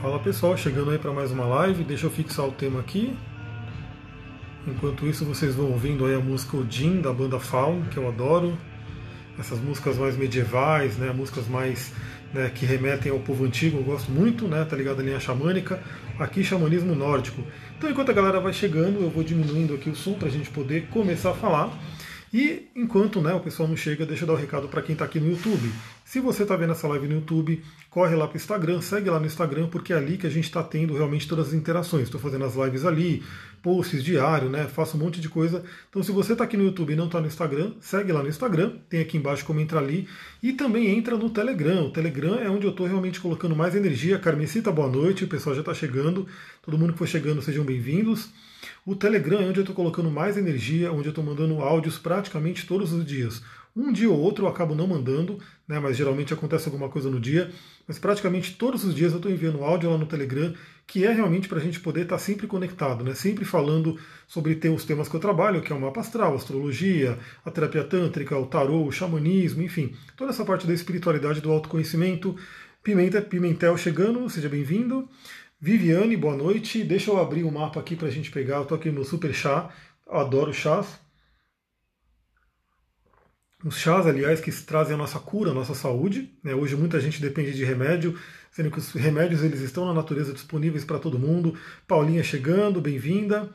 Fala pessoal, chegando aí para mais uma live, deixa eu fixar o tema aqui. Enquanto isso, vocês vão ouvindo aí a música Odin da banda Faun, que eu adoro. Essas músicas mais medievais, né, músicas mais né, que remetem ao povo antigo, eu gosto muito, né, tá ligado a linha xamânica. Aqui, xamanismo nórdico. Então, enquanto a galera vai chegando, eu vou diminuindo aqui o som para a gente poder começar a falar. E enquanto né, o pessoal não chega, deixa eu dar o um recado para quem está aqui no YouTube. Se você está vendo essa live no YouTube, corre lá para o Instagram, segue lá no Instagram, porque é ali que a gente está tendo realmente todas as interações. Estou fazendo as lives ali, posts diário, né? Faço um monte de coisa. Então, se você está aqui no YouTube e não está no Instagram, segue lá no Instagram, tem aqui embaixo como entrar ali. E também entra no Telegram. O Telegram é onde eu estou realmente colocando mais energia. Carmesita, boa noite, o pessoal já está chegando. Todo mundo que for chegando, sejam bem-vindos. O Telegram é onde eu estou colocando mais energia, onde eu estou mandando áudios praticamente todos os dias. Um dia ou outro eu acabo não mandando, né, mas geralmente acontece alguma coisa no dia. Mas praticamente todos os dias eu estou enviando áudio lá no Telegram, que é realmente para a gente poder estar tá sempre conectado, né, sempre falando sobre ter os temas que eu trabalho, que é o mapa astral, a astrologia, a terapia tântrica, o tarô, o xamanismo, enfim, toda essa parte da espiritualidade, do autoconhecimento. Pimenta, Pimentel chegando, seja bem-vindo. Viviane, boa noite. Deixa eu abrir o mapa aqui para a gente pegar. Eu estou aqui no Super Chá. Adoro chás. Os chás, aliás, que trazem a nossa cura, a nossa saúde. Né? Hoje muita gente depende de remédio, sendo que os remédios eles estão na natureza disponíveis para todo mundo. Paulinha chegando, bem-vinda.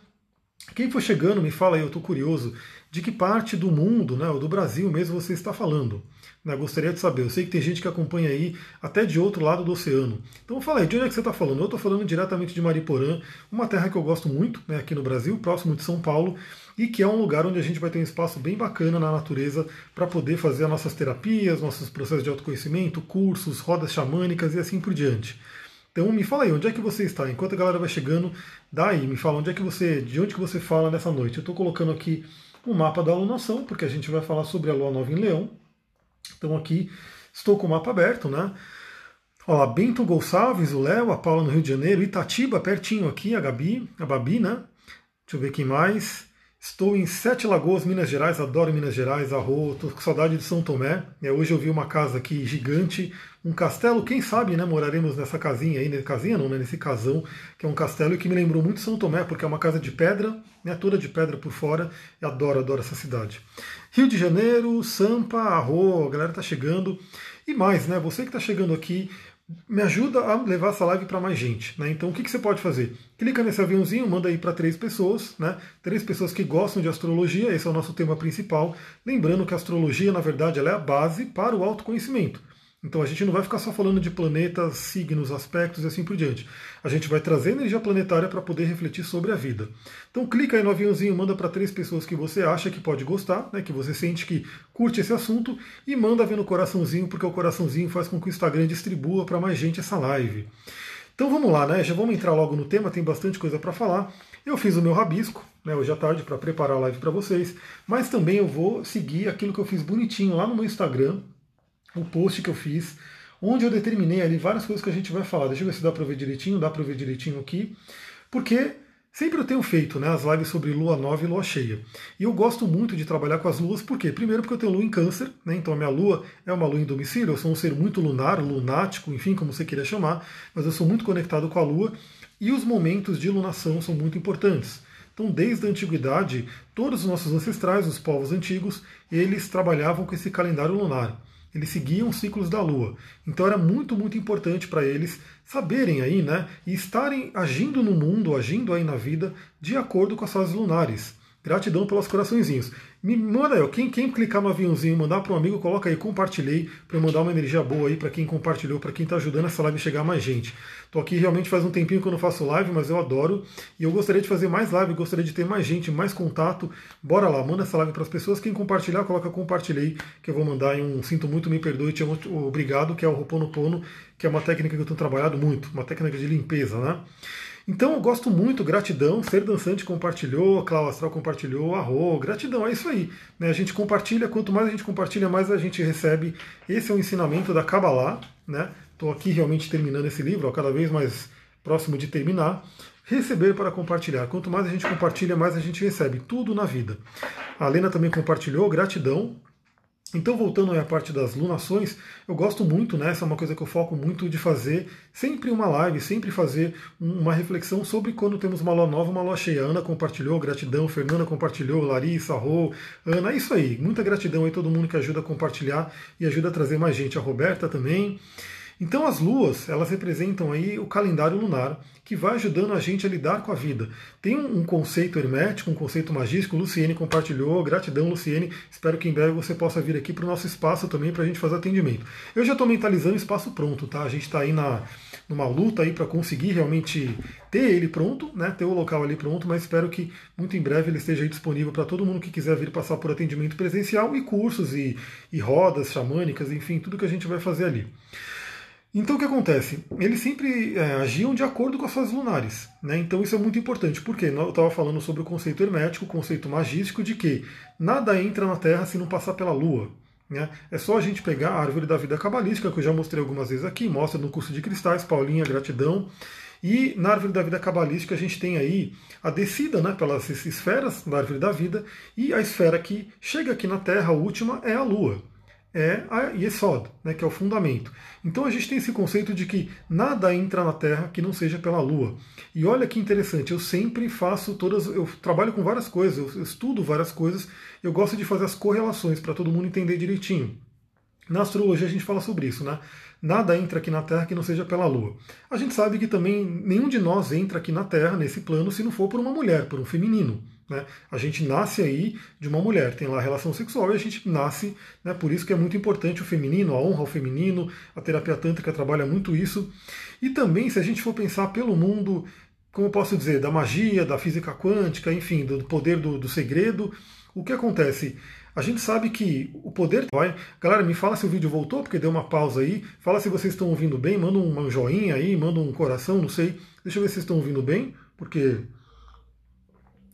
Quem for chegando, me fala aí, eu estou curioso, de que parte do mundo, né, ou do Brasil mesmo, você está falando. Né, gostaria de saber. Eu sei que tem gente que acompanha aí até de outro lado do oceano. Então fala aí, de onde é que você está falando? Eu estou falando diretamente de Mariporã, uma terra que eu gosto muito né, aqui no Brasil, próximo de São Paulo, e que é um lugar onde a gente vai ter um espaço bem bacana na natureza para poder fazer as nossas terapias, nossos processos de autoconhecimento, cursos, rodas xamânicas e assim por diante. Então me fala aí, onde é que você está? Enquanto a galera vai chegando, daí me fala onde é que você, de onde que você fala nessa noite. Eu estou colocando aqui o mapa da alunação, porque a gente vai falar sobre a lua nova em Leão. Então aqui estou com o mapa aberto, né? Olha Bento Gonçalves, o Léo, a Paula no Rio de Janeiro, Itatiba, pertinho aqui, a Gabi, a Babi, né? Deixa eu ver quem mais. Estou em Sete Lagoas, Minas Gerais, adoro Minas Gerais, arro, estou com saudade de São Tomé. É, hoje eu vi uma casa aqui gigante, um castelo, quem sabe, né, moraremos nessa casinha aí, nessa casinha não, né, nesse casão, que é um castelo que me lembrou muito São Tomé, porque é uma casa de pedra, né, toda de pedra por fora, e adoro, adoro essa cidade. Rio de Janeiro, Sampa, Arro, a galera tá chegando. E mais, né, você que está chegando aqui, me ajuda a levar essa live para mais gente. Né? Então o que, que, você pode fazer? Clica nesse aviãozinho, manda aí para três pessoas, né? três pessoas que gostam de astrologia, esse é o nosso tema principal. Lembrando que a astrologia, na verdade, ela é a base para o autoconhecimento. Então a gente não vai ficar só falando de planetas, signos, aspectos e assim por diante. A gente vai trazer energia planetária para poder refletir sobre a vida. Então clica aí no aviãozinho, manda para três pessoas que você acha que pode gostar, né, que você sente que curte esse assunto e manda ver no coraçãozinho, porque o coraçãozinho faz com que o Instagram distribua para mais gente essa live. Então vamos lá, né? Já vamos entrar logo no tema, tem bastante coisa para falar. Eu fiz o meu rabisco, né, hoje à tarde, para preparar a live para vocês, mas também eu vou seguir aquilo que eu fiz bonitinho lá no meu Instagram, o post que eu fiz, onde eu determinei ali várias coisas que a gente vai falar. Deixa eu ver se dá para ver direitinho, dá para ver direitinho aqui, porque sempre eu tenho feito né, as lives sobre lua nova e lua cheia. E eu gosto muito de trabalhar com as luas, por quê? Primeiro porque eu tenho lua em câncer, né, então a minha lua é uma lua em domicílio, eu sou um ser muito lunar, lunático, enfim, como você queira chamar, mas eu sou muito conectado com a lua, e os momentos de lunação são muito importantes. Então, desde a antiguidade, todos os nossos ancestrais, os povos antigos, eles trabalhavam com esse calendário lunar eles seguiam os ciclos da Lua. Então era muito, muito importante para eles saberem aí, né, e estarem agindo no mundo, agindo aí na vida, de acordo com as fases lunares. Gratidão pelos coraçõezinhos. Me manda aí, quem, quem clicar no aviãozinho e mandar para um amigo, coloca aí, compartilhei, para eu mandar uma energia boa aí para quem compartilhou, para quem está ajudando essa live chegar a mais gente. Estou aqui realmente faz um tempinho que eu não faço live, mas eu adoro. E eu gostaria de fazer mais live, gostaria de ter mais gente, mais contato. Bora lá, manda essa live para as pessoas. Quem compartilhar, coloca compartilhei, que eu vou mandar em um sinto muito, me perdoe, te amo, obrigado, que é o Roponopono, que é uma técnica que eu tenho trabalhado muito, uma técnica de limpeza, né? Então eu gosto muito, gratidão, Ser Dançante compartilhou, Cláudia Astral compartilhou, Arro, gratidão, é isso aí. Né? A gente compartilha, quanto mais a gente compartilha, mais a gente recebe. Esse é o ensinamento da Kabbalah, né? Estou aqui realmente terminando esse livro, ó, cada vez mais próximo de terminar. Receber para compartilhar. Quanto mais a gente compartilha, mais a gente recebe. Tudo na vida. A Lena também compartilhou, gratidão. Então, voltando à parte das lunações, eu gosto muito, né? Essa é uma coisa que eu foco muito de fazer sempre uma live, sempre fazer uma reflexão sobre quando temos uma lua nova, uma lua cheia. Ana compartilhou, gratidão, Fernanda compartilhou, Larissa, Rô, Ana, é isso aí. Muita gratidão aí todo mundo que ajuda a compartilhar e ajuda a trazer mais gente. A Roberta também. Então as luas, elas representam aí o calendário lunar, que vai ajudando a gente a lidar com a vida. Tem um conceito hermético, um conceito magístico, Luciene compartilhou, gratidão Luciene, espero que em breve você possa vir aqui para o nosso espaço também para a gente fazer atendimento. Eu já estou mentalizando o espaço pronto, tá? A gente está aí na, numa luta aí para conseguir realmente ter ele pronto, né? Ter o local ali pronto, mas espero que muito em breve ele esteja disponível para todo mundo que quiser vir passar por atendimento presencial e cursos e, e rodas xamânicas, enfim, tudo que a gente vai fazer ali. Então o que acontece? Eles sempre é, agiam de acordo com as fases lunares. Né? Então isso é muito importante, porque eu estava falando sobre o conceito hermético, o conceito magístico de que nada entra na Terra se não passar pela Lua. Né? É só a gente pegar a árvore da vida cabalística, que eu já mostrei algumas vezes aqui, mostra no curso de cristais, Paulinha, gratidão. E na árvore da vida cabalística a gente tem aí a descida né, pelas esferas da árvore da vida, e a esfera que chega aqui na Terra, a última, é a Lua é a Yesod, né, que é o fundamento. Então a gente tem esse conceito de que nada entra na Terra que não seja pela Lua. E olha que interessante, eu sempre faço todas, eu trabalho com várias coisas, eu estudo várias coisas, eu gosto de fazer as correlações para todo mundo entender direitinho. Na astrologia a gente fala sobre isso, né? Nada entra aqui na Terra que não seja pela Lua. A gente sabe que também nenhum de nós entra aqui na Terra, nesse plano, se não for por uma mulher, por um feminino. Né? A gente nasce aí de uma mulher, tem lá a relação sexual e a gente nasce, né? por isso que é muito importante o feminino, a honra ao feminino, a terapia tântrica trabalha muito isso. E também, se a gente for pensar pelo mundo, como eu posso dizer, da magia, da física quântica, enfim, do poder do, do segredo, o que acontece? A gente sabe que o poder vai. Galera, me fala se o vídeo voltou, porque deu uma pausa aí. Fala se vocês estão ouvindo bem, manda um joinha aí, manda um coração, não sei. Deixa eu ver se vocês estão ouvindo bem, porque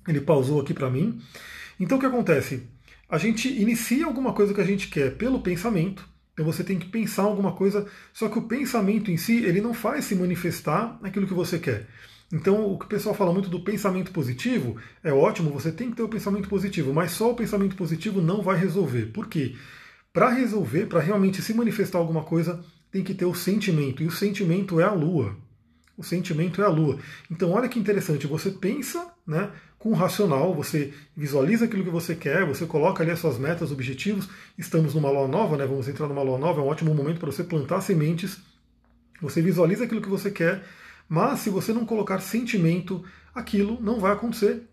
ele pausou aqui para mim. Então o que acontece? A gente inicia alguma coisa que a gente quer pelo pensamento. Então você tem que pensar alguma coisa, só que o pensamento em si, ele não faz se manifestar naquilo que você quer. Então, o que o pessoal fala muito do pensamento positivo é ótimo, você tem que ter o pensamento positivo, mas só o pensamento positivo não vai resolver. Por quê? Para resolver, para realmente se manifestar alguma coisa, tem que ter o sentimento, e o sentimento é a lua. O sentimento é a lua. Então, olha que interessante, você pensa, né? com o racional, você visualiza aquilo que você quer, você coloca ali as suas metas, objetivos. Estamos numa lua nova, né? Vamos entrar numa lua nova, é um ótimo momento para você plantar sementes. Você visualiza aquilo que você quer, mas se você não colocar sentimento, aquilo não vai acontecer.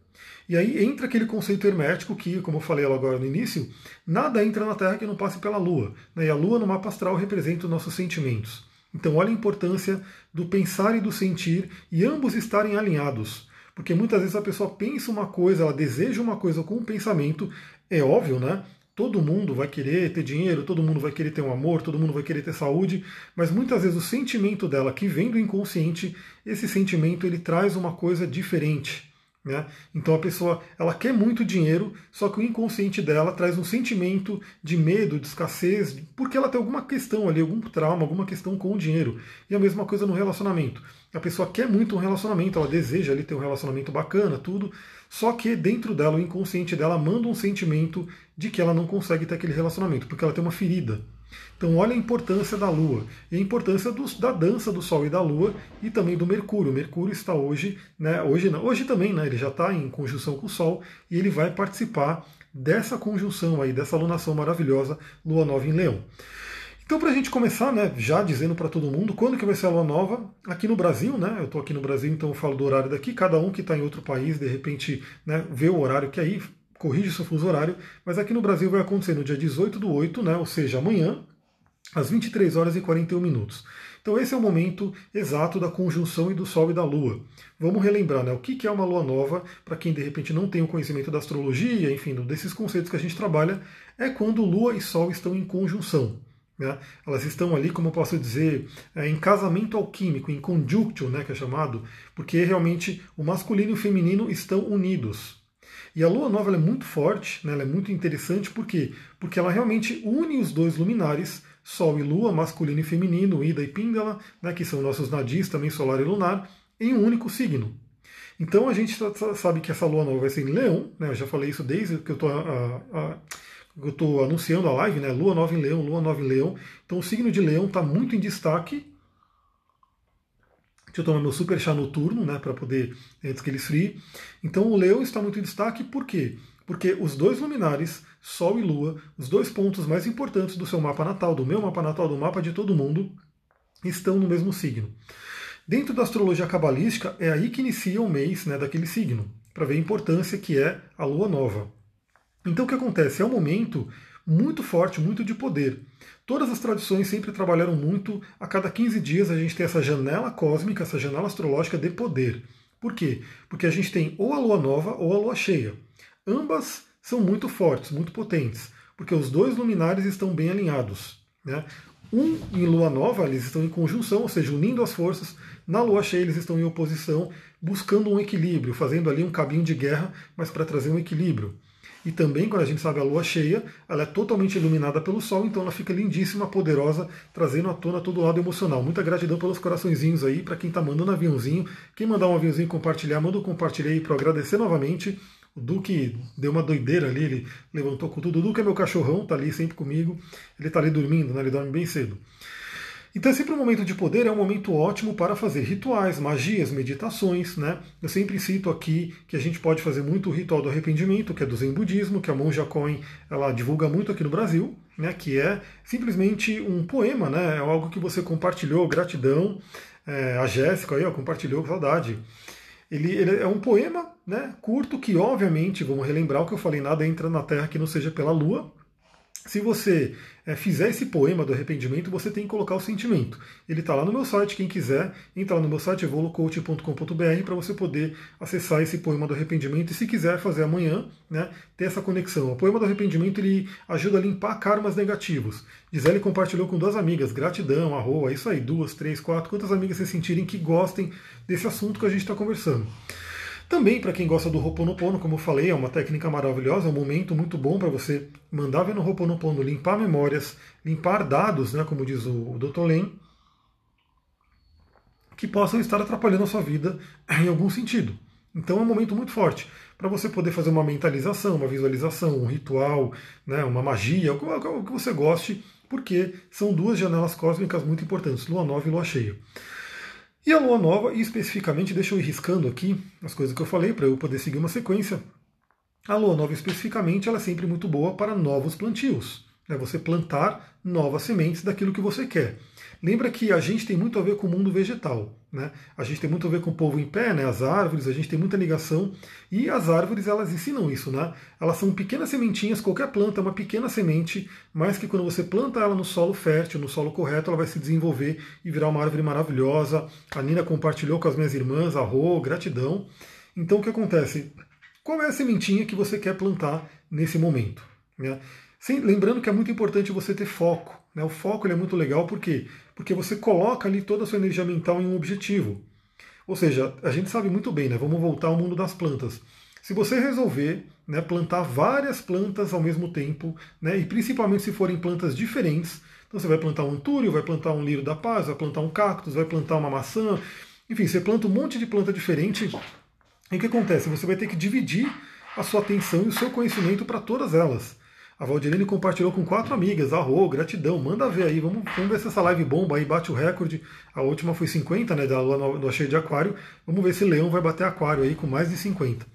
E aí entra aquele conceito hermético que, como eu falei agora no início, nada entra na Terra que não passe pela Lua. Né? E a Lua no mapa astral representa os nossos sentimentos. Então olha a importância do pensar e do sentir e ambos estarem alinhados. Porque muitas vezes a pessoa pensa uma coisa, ela deseja uma coisa com um pensamento, é óbvio, né? Todo mundo vai querer ter dinheiro, todo mundo vai querer ter um amor, todo mundo vai querer ter saúde, mas muitas vezes o sentimento dela que vem do inconsciente, esse sentimento ele traz uma coisa diferente. Né? Então a pessoa ela quer muito dinheiro, só que o inconsciente dela traz um sentimento de medo, de escassez, porque ela tem alguma questão ali, algum trauma, alguma questão com o dinheiro. E a mesma coisa no relacionamento. A pessoa quer muito um relacionamento, ela deseja ali ter um relacionamento bacana, tudo, só que dentro dela, o inconsciente dela manda um sentimento de que ela não consegue ter aquele relacionamento, porque ela tem uma ferida. Então, olha a importância da Lua e a importância do, da dança do Sol e da Lua e também do Mercúrio. O Mercúrio está hoje, né, hoje, hoje também, né, ele já está em conjunção com o Sol e ele vai participar dessa conjunção aí, dessa alunação maravilhosa Lua Nova em Leão. Então, para a gente começar, né, já dizendo para todo mundo quando que vai ser a lua nova, aqui no Brasil, né, eu estou aqui no Brasil, então eu falo do horário daqui, cada um que está em outro país, de repente, né, vê o horário que é aí, corrige seu fuso horário, mas aqui no Brasil vai acontecer no dia 18 do 8, né, ou seja, amanhã, às 23 horas e 41 minutos. Então esse é o momento exato da conjunção e do Sol e da Lua. Vamos relembrar né, o que é uma Lua nova, para quem de repente não tem o conhecimento da astrologia, enfim, desses conceitos que a gente trabalha, é quando Lua e Sol estão em conjunção. Né? Elas estão ali, como eu posso dizer, é, em casamento alquímico, em conjunction, né, que é chamado, porque realmente o masculino e o feminino estão unidos. E a lua nova é muito forte, né, ela é muito interessante, por quê? Porque ela realmente une os dois luminares Sol e Lua, masculino e feminino, Ida e Píndala, né, que são nossos nadis, também solar e lunar, em um único signo. Então a gente sabe que essa lua nova vai ser em Leão, né, eu já falei isso desde que eu estou eu estou anunciando a live, né? Lua nova em Leão, Lua nova em Leão. Então o signo de Leão está muito em destaque. Deixa eu tomar meu super chá noturno, né? Para poder, antes que ele esfrie. Então o Leão está muito em destaque, por quê? Porque os dois luminares, Sol e Lua, os dois pontos mais importantes do seu mapa natal, do meu mapa natal, do mapa de todo mundo, estão no mesmo signo. Dentro da astrologia cabalística, é aí que inicia o mês né, daquele signo, para ver a importância que é a lua nova. Então o que acontece? É um momento muito forte, muito de poder. Todas as tradições sempre trabalharam muito. A cada 15 dias a gente tem essa janela cósmica, essa janela astrológica de poder. Por quê? Porque a gente tem ou a lua nova ou a lua cheia. Ambas são muito fortes, muito potentes, porque os dois luminares estão bem alinhados. Né? Um em lua nova, eles estão em conjunção, ou seja, unindo as forças. Na lua cheia, eles estão em oposição, buscando um equilíbrio, fazendo ali um cabinho de guerra, mas para trazer um equilíbrio. E também, quando a gente sabe a lua cheia, ela é totalmente iluminada pelo sol, então ela fica lindíssima, poderosa, trazendo à tona todo o lado emocional. Muita gratidão pelos coraçõezinhos aí, para quem está mandando aviãozinho. Quem mandar um aviãozinho compartilhar, manda um compartilhar aí para agradecer novamente. O Duque deu uma doideira ali, ele levantou com tudo. O Duque é meu cachorrão, tá ali sempre comigo. Ele tá ali dormindo, né? Ele dorme bem cedo. Então sempre um momento de poder, é um momento ótimo para fazer rituais, magias, meditações, né? Eu sempre cito aqui que a gente pode fazer muito o ritual do arrependimento, que é do Zen Budismo, que a monja Coin ela divulga muito aqui no Brasil, né? Que é simplesmente um poema, né? É algo que você compartilhou, gratidão. É, a Jéssica aí, ó, compartilhou, saudade. Ele, ele, é um poema né, curto que, obviamente, vamos relembrar o que eu falei, nada entra na Terra que não seja pela Lua, se você é, fizer esse poema do arrependimento, você tem que colocar o sentimento. Ele está lá no meu site, quem quiser, entra lá no meu site, evolucoach.com.br, para você poder acessar esse poema do arrependimento. E se quiser fazer amanhã, né, ter essa conexão. O poema do arrependimento ele ajuda a limpar karmas negativos. Gisele compartilhou com duas amigas, gratidão, arroa, isso aí, duas, três, quatro, quantas amigas vocês sentirem que gostem desse assunto que a gente está conversando. Também, para quem gosta do Ho'oponopono, como eu falei, é uma técnica maravilhosa, é um momento muito bom para você mandar ver no Ho'oponopono, limpar memórias, limpar dados, né, como diz o Dr. Len, que possam estar atrapalhando a sua vida em algum sentido. Então é um momento muito forte para você poder fazer uma mentalização, uma visualização, um ritual, né, uma magia, o que você goste, porque são duas janelas cósmicas muito importantes, lua nova e lua cheia. E a lua nova, e especificamente, deixa eu ir riscando aqui as coisas que eu falei para eu poder seguir uma sequência. A lua nova, especificamente, ela é sempre muito boa para novos plantios. É você plantar novas sementes daquilo que você quer. Lembra que a gente tem muito a ver com o mundo vegetal, né? A gente tem muito a ver com o povo em pé, né? As árvores, a gente tem muita ligação e as árvores elas ensinam isso, né? Elas são pequenas sementinhas, qualquer planta é uma pequena semente, mas que quando você planta ela no solo fértil, no solo correto, ela vai se desenvolver e virar uma árvore maravilhosa. A Nina compartilhou com as minhas irmãs, a Rô, gratidão. Então o que acontece? Qual é a sementinha que você quer plantar nesse momento? Né? Sim, lembrando que é muito importante você ter foco. Né? O foco é muito legal por quê? Porque você coloca ali toda a sua energia mental em um objetivo. Ou seja, a gente sabe muito bem, né? vamos voltar ao mundo das plantas. Se você resolver né, plantar várias plantas ao mesmo tempo, né, e principalmente se forem plantas diferentes, então você vai plantar um antúrio, vai plantar um lírio da paz, vai plantar um cactus, vai plantar uma maçã, enfim, você planta um monte de planta diferente. E o que acontece? Você vai ter que dividir a sua atenção e o seu conhecimento para todas elas. A Valdirene compartilhou com quatro amigas. Arro, gratidão. Manda ver aí. Vamos, vamos ver se essa live bomba aí bate o recorde. A última foi 50, né? Da lua do cheia de aquário. Vamos ver se Leão vai bater aquário aí com mais de 50.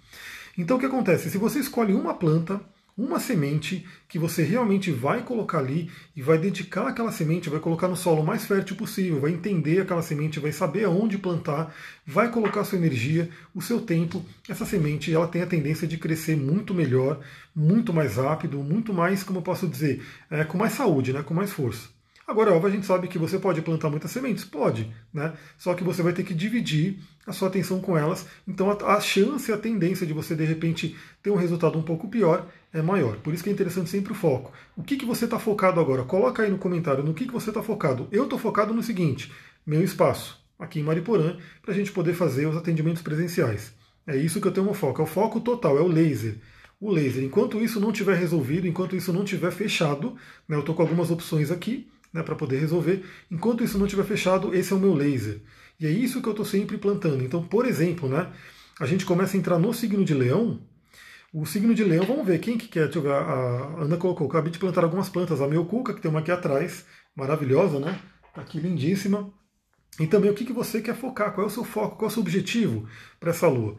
Então o que acontece? Se você escolhe uma planta uma semente que você realmente vai colocar ali e vai dedicar aquela semente, vai colocar no solo mais fértil possível, vai entender aquela semente, vai saber aonde plantar, vai colocar sua energia, o seu tempo. Essa semente ela tem a tendência de crescer muito melhor, muito mais rápido, muito mais, como eu posso dizer, é, com mais saúde, né, com mais força. Agora, óbvio, a gente sabe que você pode plantar muitas sementes? Pode, né? Só que você vai ter que dividir a sua atenção com elas. Então a, a chance, a tendência de você de repente ter um resultado um pouco pior é maior. Por isso que é interessante sempre o foco. O que, que você está focado agora? Coloca aí no comentário no que, que você está focado. Eu estou focado no seguinte: meu espaço, aqui em Mariporã, para a gente poder fazer os atendimentos presenciais. É isso que eu tenho um foco. É o foco total, é o laser o laser. Enquanto isso não tiver resolvido, enquanto isso não tiver fechado, né, eu estou com algumas opções aqui, né, para poder resolver. Enquanto isso não estiver fechado, esse é o meu laser. E é isso que eu estou sempre plantando. Então, por exemplo, né, a gente começa a entrar no signo de leão. O signo de leão, vamos ver, quem que quer? Deixa eu ver, a Ana colocou, acabei de plantar algumas plantas, a Cuca, que tem uma aqui atrás, maravilhosa, né? Tá aqui lindíssima. E também o que, que você quer focar, qual é o seu foco, qual é o seu objetivo para essa lua.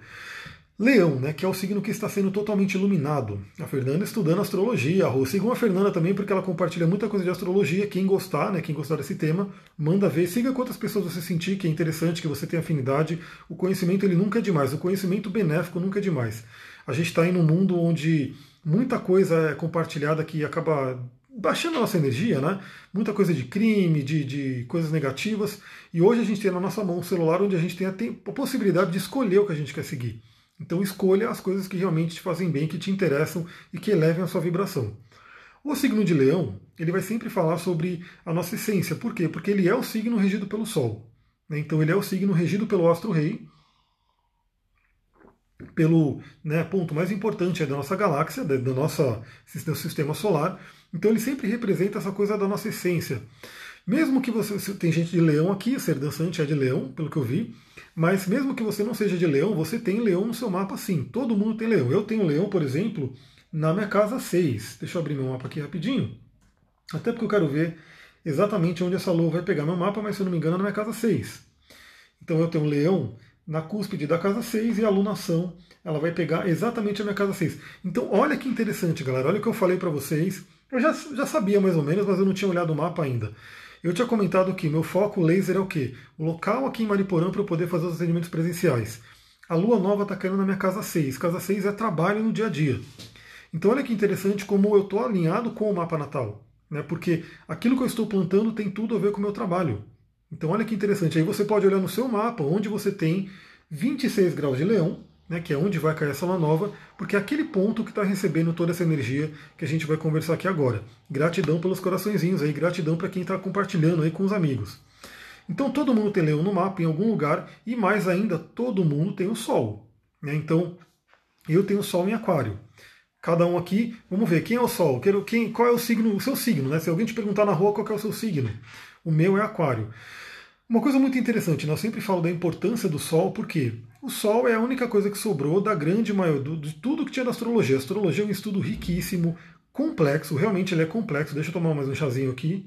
Leão, né, que é o signo que está sendo totalmente iluminado. A Fernanda estudando astrologia, a Rô. Sigam a Fernanda também, porque ela compartilha muita coisa de astrologia. Quem gostar, né, quem gostar desse tema, manda ver. Siga quantas pessoas você sentir que é interessante, que você tem afinidade. O conhecimento ele nunca é demais. O conhecimento benéfico nunca é demais. A gente está em um mundo onde muita coisa é compartilhada que acaba baixando a nossa energia, né? Muita coisa de crime, de, de coisas negativas. E hoje a gente tem na nossa mão um celular onde a gente tem a, tem a possibilidade de escolher o que a gente quer seguir. Então escolha as coisas que realmente te fazem bem, que te interessam e que elevem a sua vibração. O signo de Leão, ele vai sempre falar sobre a nossa essência. Por quê? Porque ele é o signo regido pelo Sol. Né? Então ele é o signo regido pelo astro-rei, pelo né, ponto mais importante da nossa galáxia, do nosso sistema solar. Então ele sempre representa essa coisa da nossa essência. Mesmo que você. Tem gente de leão aqui, ser dançante é de leão, pelo que eu vi. Mas mesmo que você não seja de leão, você tem leão no seu mapa sim. Todo mundo tem leão. Eu tenho leão, por exemplo, na minha casa 6. Deixa eu abrir meu mapa aqui rapidinho. Até porque eu quero ver exatamente onde essa lua vai pegar meu mapa, mas se eu não me engano é na minha casa 6. Então eu tenho leão na cúspide da casa 6 e a alunação ela vai pegar exatamente a minha casa 6. Então olha que interessante, galera. Olha o que eu falei para vocês. Eu já, já sabia mais ou menos, mas eu não tinha olhado o mapa ainda. Eu tinha comentado que meu foco laser é o quê? O local aqui em Mariporã para eu poder fazer os atendimentos presenciais. A lua nova está caindo na minha casa 6. Casa 6 é trabalho no dia a dia. Então olha que interessante como eu estou alinhado com o mapa natal. Né? Porque aquilo que eu estou plantando tem tudo a ver com o meu trabalho. Então olha que interessante. Aí você pode olhar no seu mapa onde você tem 26 graus de leão, né, que é onde vai cair essa lua nova, porque é aquele ponto que está recebendo toda essa energia que a gente vai conversar aqui agora. Gratidão pelos coraçõezinhos aí, gratidão para quem está compartilhando aí com os amigos. Então todo mundo tem leão no mapa em algum lugar e mais ainda todo mundo tem o Sol. Né? Então eu tenho Sol em Aquário. Cada um aqui, vamos ver quem é o Sol, quem, qual é o signo, o seu signo, né? Se alguém te perguntar na rua qual é o seu signo, o meu é Aquário. Uma coisa muito interessante, né? eu sempre falo da importância do Sol, porque o Sol é a única coisa que sobrou da grande maioria, de tudo que tinha da astrologia. A astrologia é um estudo riquíssimo, complexo, realmente ele é complexo. Deixa eu tomar mais um chazinho aqui.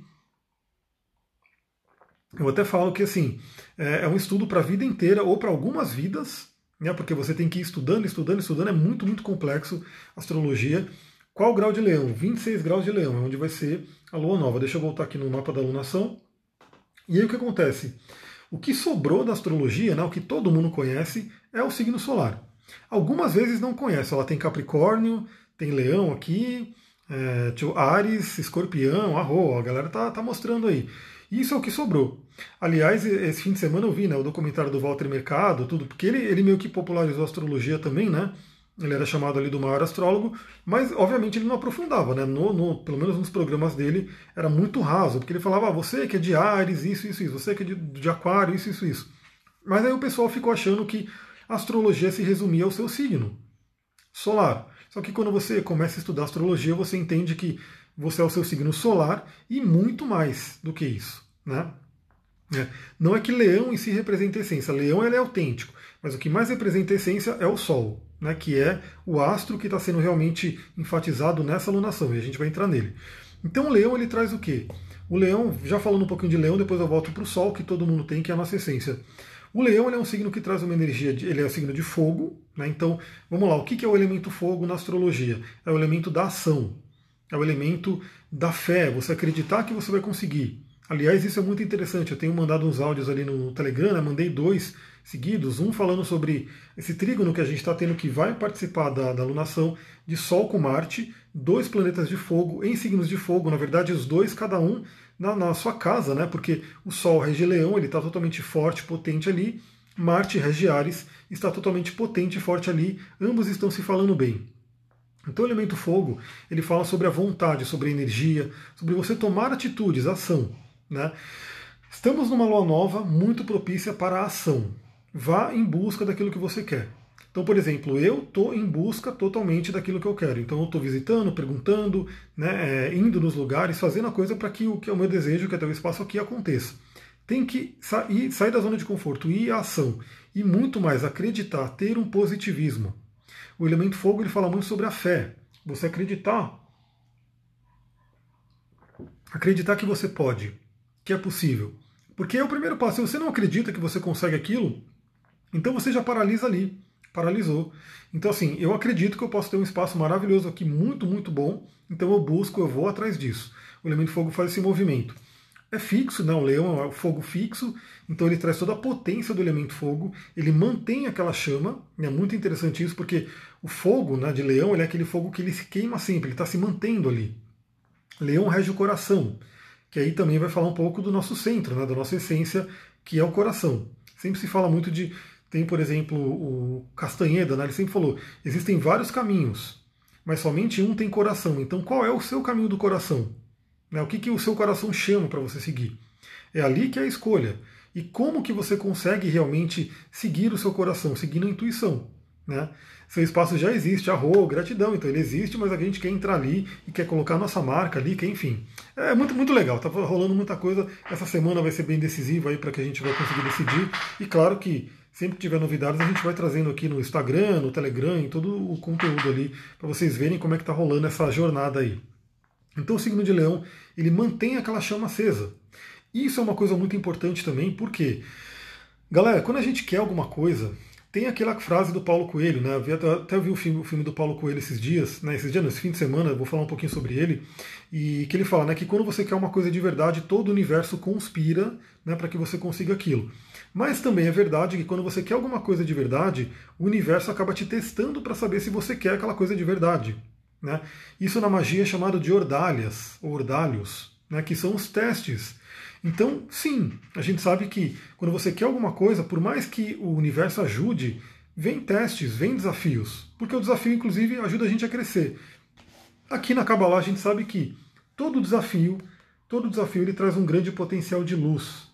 Eu até falo que assim é, é um estudo para a vida inteira ou para algumas vidas, né? Porque você tem que ir estudando, estudando, estudando. É muito, muito complexo astrologia. Qual grau de leão? 26 graus de leão, é onde vai ser a lua nova. Deixa eu voltar aqui no mapa da lunação. E aí o que acontece? O que sobrou da astrologia, né, o que todo mundo conhece, é o signo solar. Algumas vezes não conhece, ela tem Capricórnio, tem Leão aqui, é, Ares, Escorpião, Arro, a galera tá, tá mostrando aí. Isso é o que sobrou. Aliás, esse fim de semana eu vi né, o documentário do Walter Mercado, tudo, porque ele, ele meio que popularizou a astrologia também, né? Ele era chamado ali do maior astrólogo, mas obviamente ele não aprofundava, né? No, no, pelo menos nos programas dele era muito raso, porque ele falava, ah, você que é de Ares, isso, isso, isso, você que é de, de Aquário, isso, isso, isso. Mas aí o pessoal ficou achando que a astrologia se resumia ao seu signo solar. Só que quando você começa a estudar astrologia, você entende que você é o seu signo solar e muito mais do que isso, né? É. Não é que leão em si representa essência, leão ele é autêntico, mas o que mais representa essência é o Sol né, que é o astro que está sendo realmente enfatizado nessa alunação, e a gente vai entrar nele. Então o leão ele traz o quê? O leão, já falando um pouquinho de leão, depois eu volto para o sol, que todo mundo tem, que é a nossa essência. O leão ele é um signo que traz uma energia, de, ele é um signo de fogo, né? então vamos lá, o que é o elemento fogo na astrologia? É o elemento da ação, é o elemento da fé, você acreditar que você vai conseguir. Aliás, isso é muito interessante, eu tenho mandado uns áudios ali no Telegram, né? mandei dois seguidos, um falando sobre esse trígono que a gente está tendo que vai participar da, da alunação de Sol com Marte, dois planetas de fogo em signos de fogo, na verdade os dois, cada um na, na sua casa, né? Porque o Sol rege Leão, ele está totalmente forte, potente ali, Marte rege Ares, está totalmente potente e forte ali, ambos estão se falando bem. Então o elemento fogo, ele fala sobre a vontade, sobre a energia, sobre você tomar atitudes, ação, né? Estamos numa lua nova muito propícia para a ação vá em busca daquilo que você quer. Então, por exemplo, eu estou em busca totalmente daquilo que eu quero. Então, eu estou visitando, perguntando, né, é, indo nos lugares, fazendo a coisa para que o que é o meu desejo, que é o espaço aqui, aconteça. Tem que sair, sair da zona de conforto, ir à ação. E muito mais, acreditar, ter um positivismo. O elemento fogo ele fala muito sobre a fé. Você acreditar. Acreditar que você pode, que é possível. Porque é o primeiro passo. Se você não acredita que você consegue aquilo, então você já paralisa ali. Paralisou. Então, assim, eu acredito que eu posso ter um espaço maravilhoso aqui, muito, muito bom. Então eu busco, eu vou atrás disso. O elemento fogo faz esse movimento. É fixo, não, o leão é o fogo fixo, então ele traz toda a potência do elemento fogo, ele mantém aquela chama, é muito interessante isso, porque o fogo né, de leão ele é aquele fogo que ele se queima sempre, ele está se mantendo ali. Leão rege o coração, que aí também vai falar um pouco do nosso centro, né, da nossa essência, que é o coração. Sempre se fala muito de. Tem, por exemplo, o Castanheda, né, ele sempre falou: existem vários caminhos, mas somente um tem coração. Então, qual é o seu caminho do coração? Né, o que, que o seu coração chama para você seguir? É ali que é a escolha. E como que você consegue realmente seguir o seu coração, seguindo a intuição? Né? Seu espaço já existe, arro, gratidão, então ele existe, mas a gente quer entrar ali e quer colocar nossa marca ali, que enfim. É muito, muito legal, tá rolando muita coisa. Essa semana vai ser bem decisiva aí para que a gente vai conseguir decidir. E claro que sempre que tiver novidades, a gente vai trazendo aqui no Instagram, no Telegram, em todo o conteúdo ali, para vocês verem como é que está rolando essa jornada aí. Então o signo de leão, ele mantém aquela chama acesa. Isso é uma coisa muito importante também, porque, galera, quando a gente quer alguma coisa, tem aquela frase do Paulo Coelho, né? Eu até vi o filme, o filme do Paulo Coelho esses dias, né? Esses dias, nesse fim de semana, vou falar um pouquinho sobre ele, e que ele fala, né, que quando você quer uma coisa de verdade, todo o universo conspira, né, para que você consiga aquilo. Mas também é verdade que quando você quer alguma coisa de verdade, o universo acaba te testando para saber se você quer aquela coisa de verdade. Né? Isso na magia é chamado de ordalhas, ou ordalhos, né, que são os testes. Então, sim, a gente sabe que quando você quer alguma coisa, por mais que o universo ajude, vem testes, vem desafios, porque o desafio, inclusive, ajuda a gente a crescer. Aqui na Kabbalah a gente sabe que todo desafio, todo desafio ele traz um grande potencial de luz,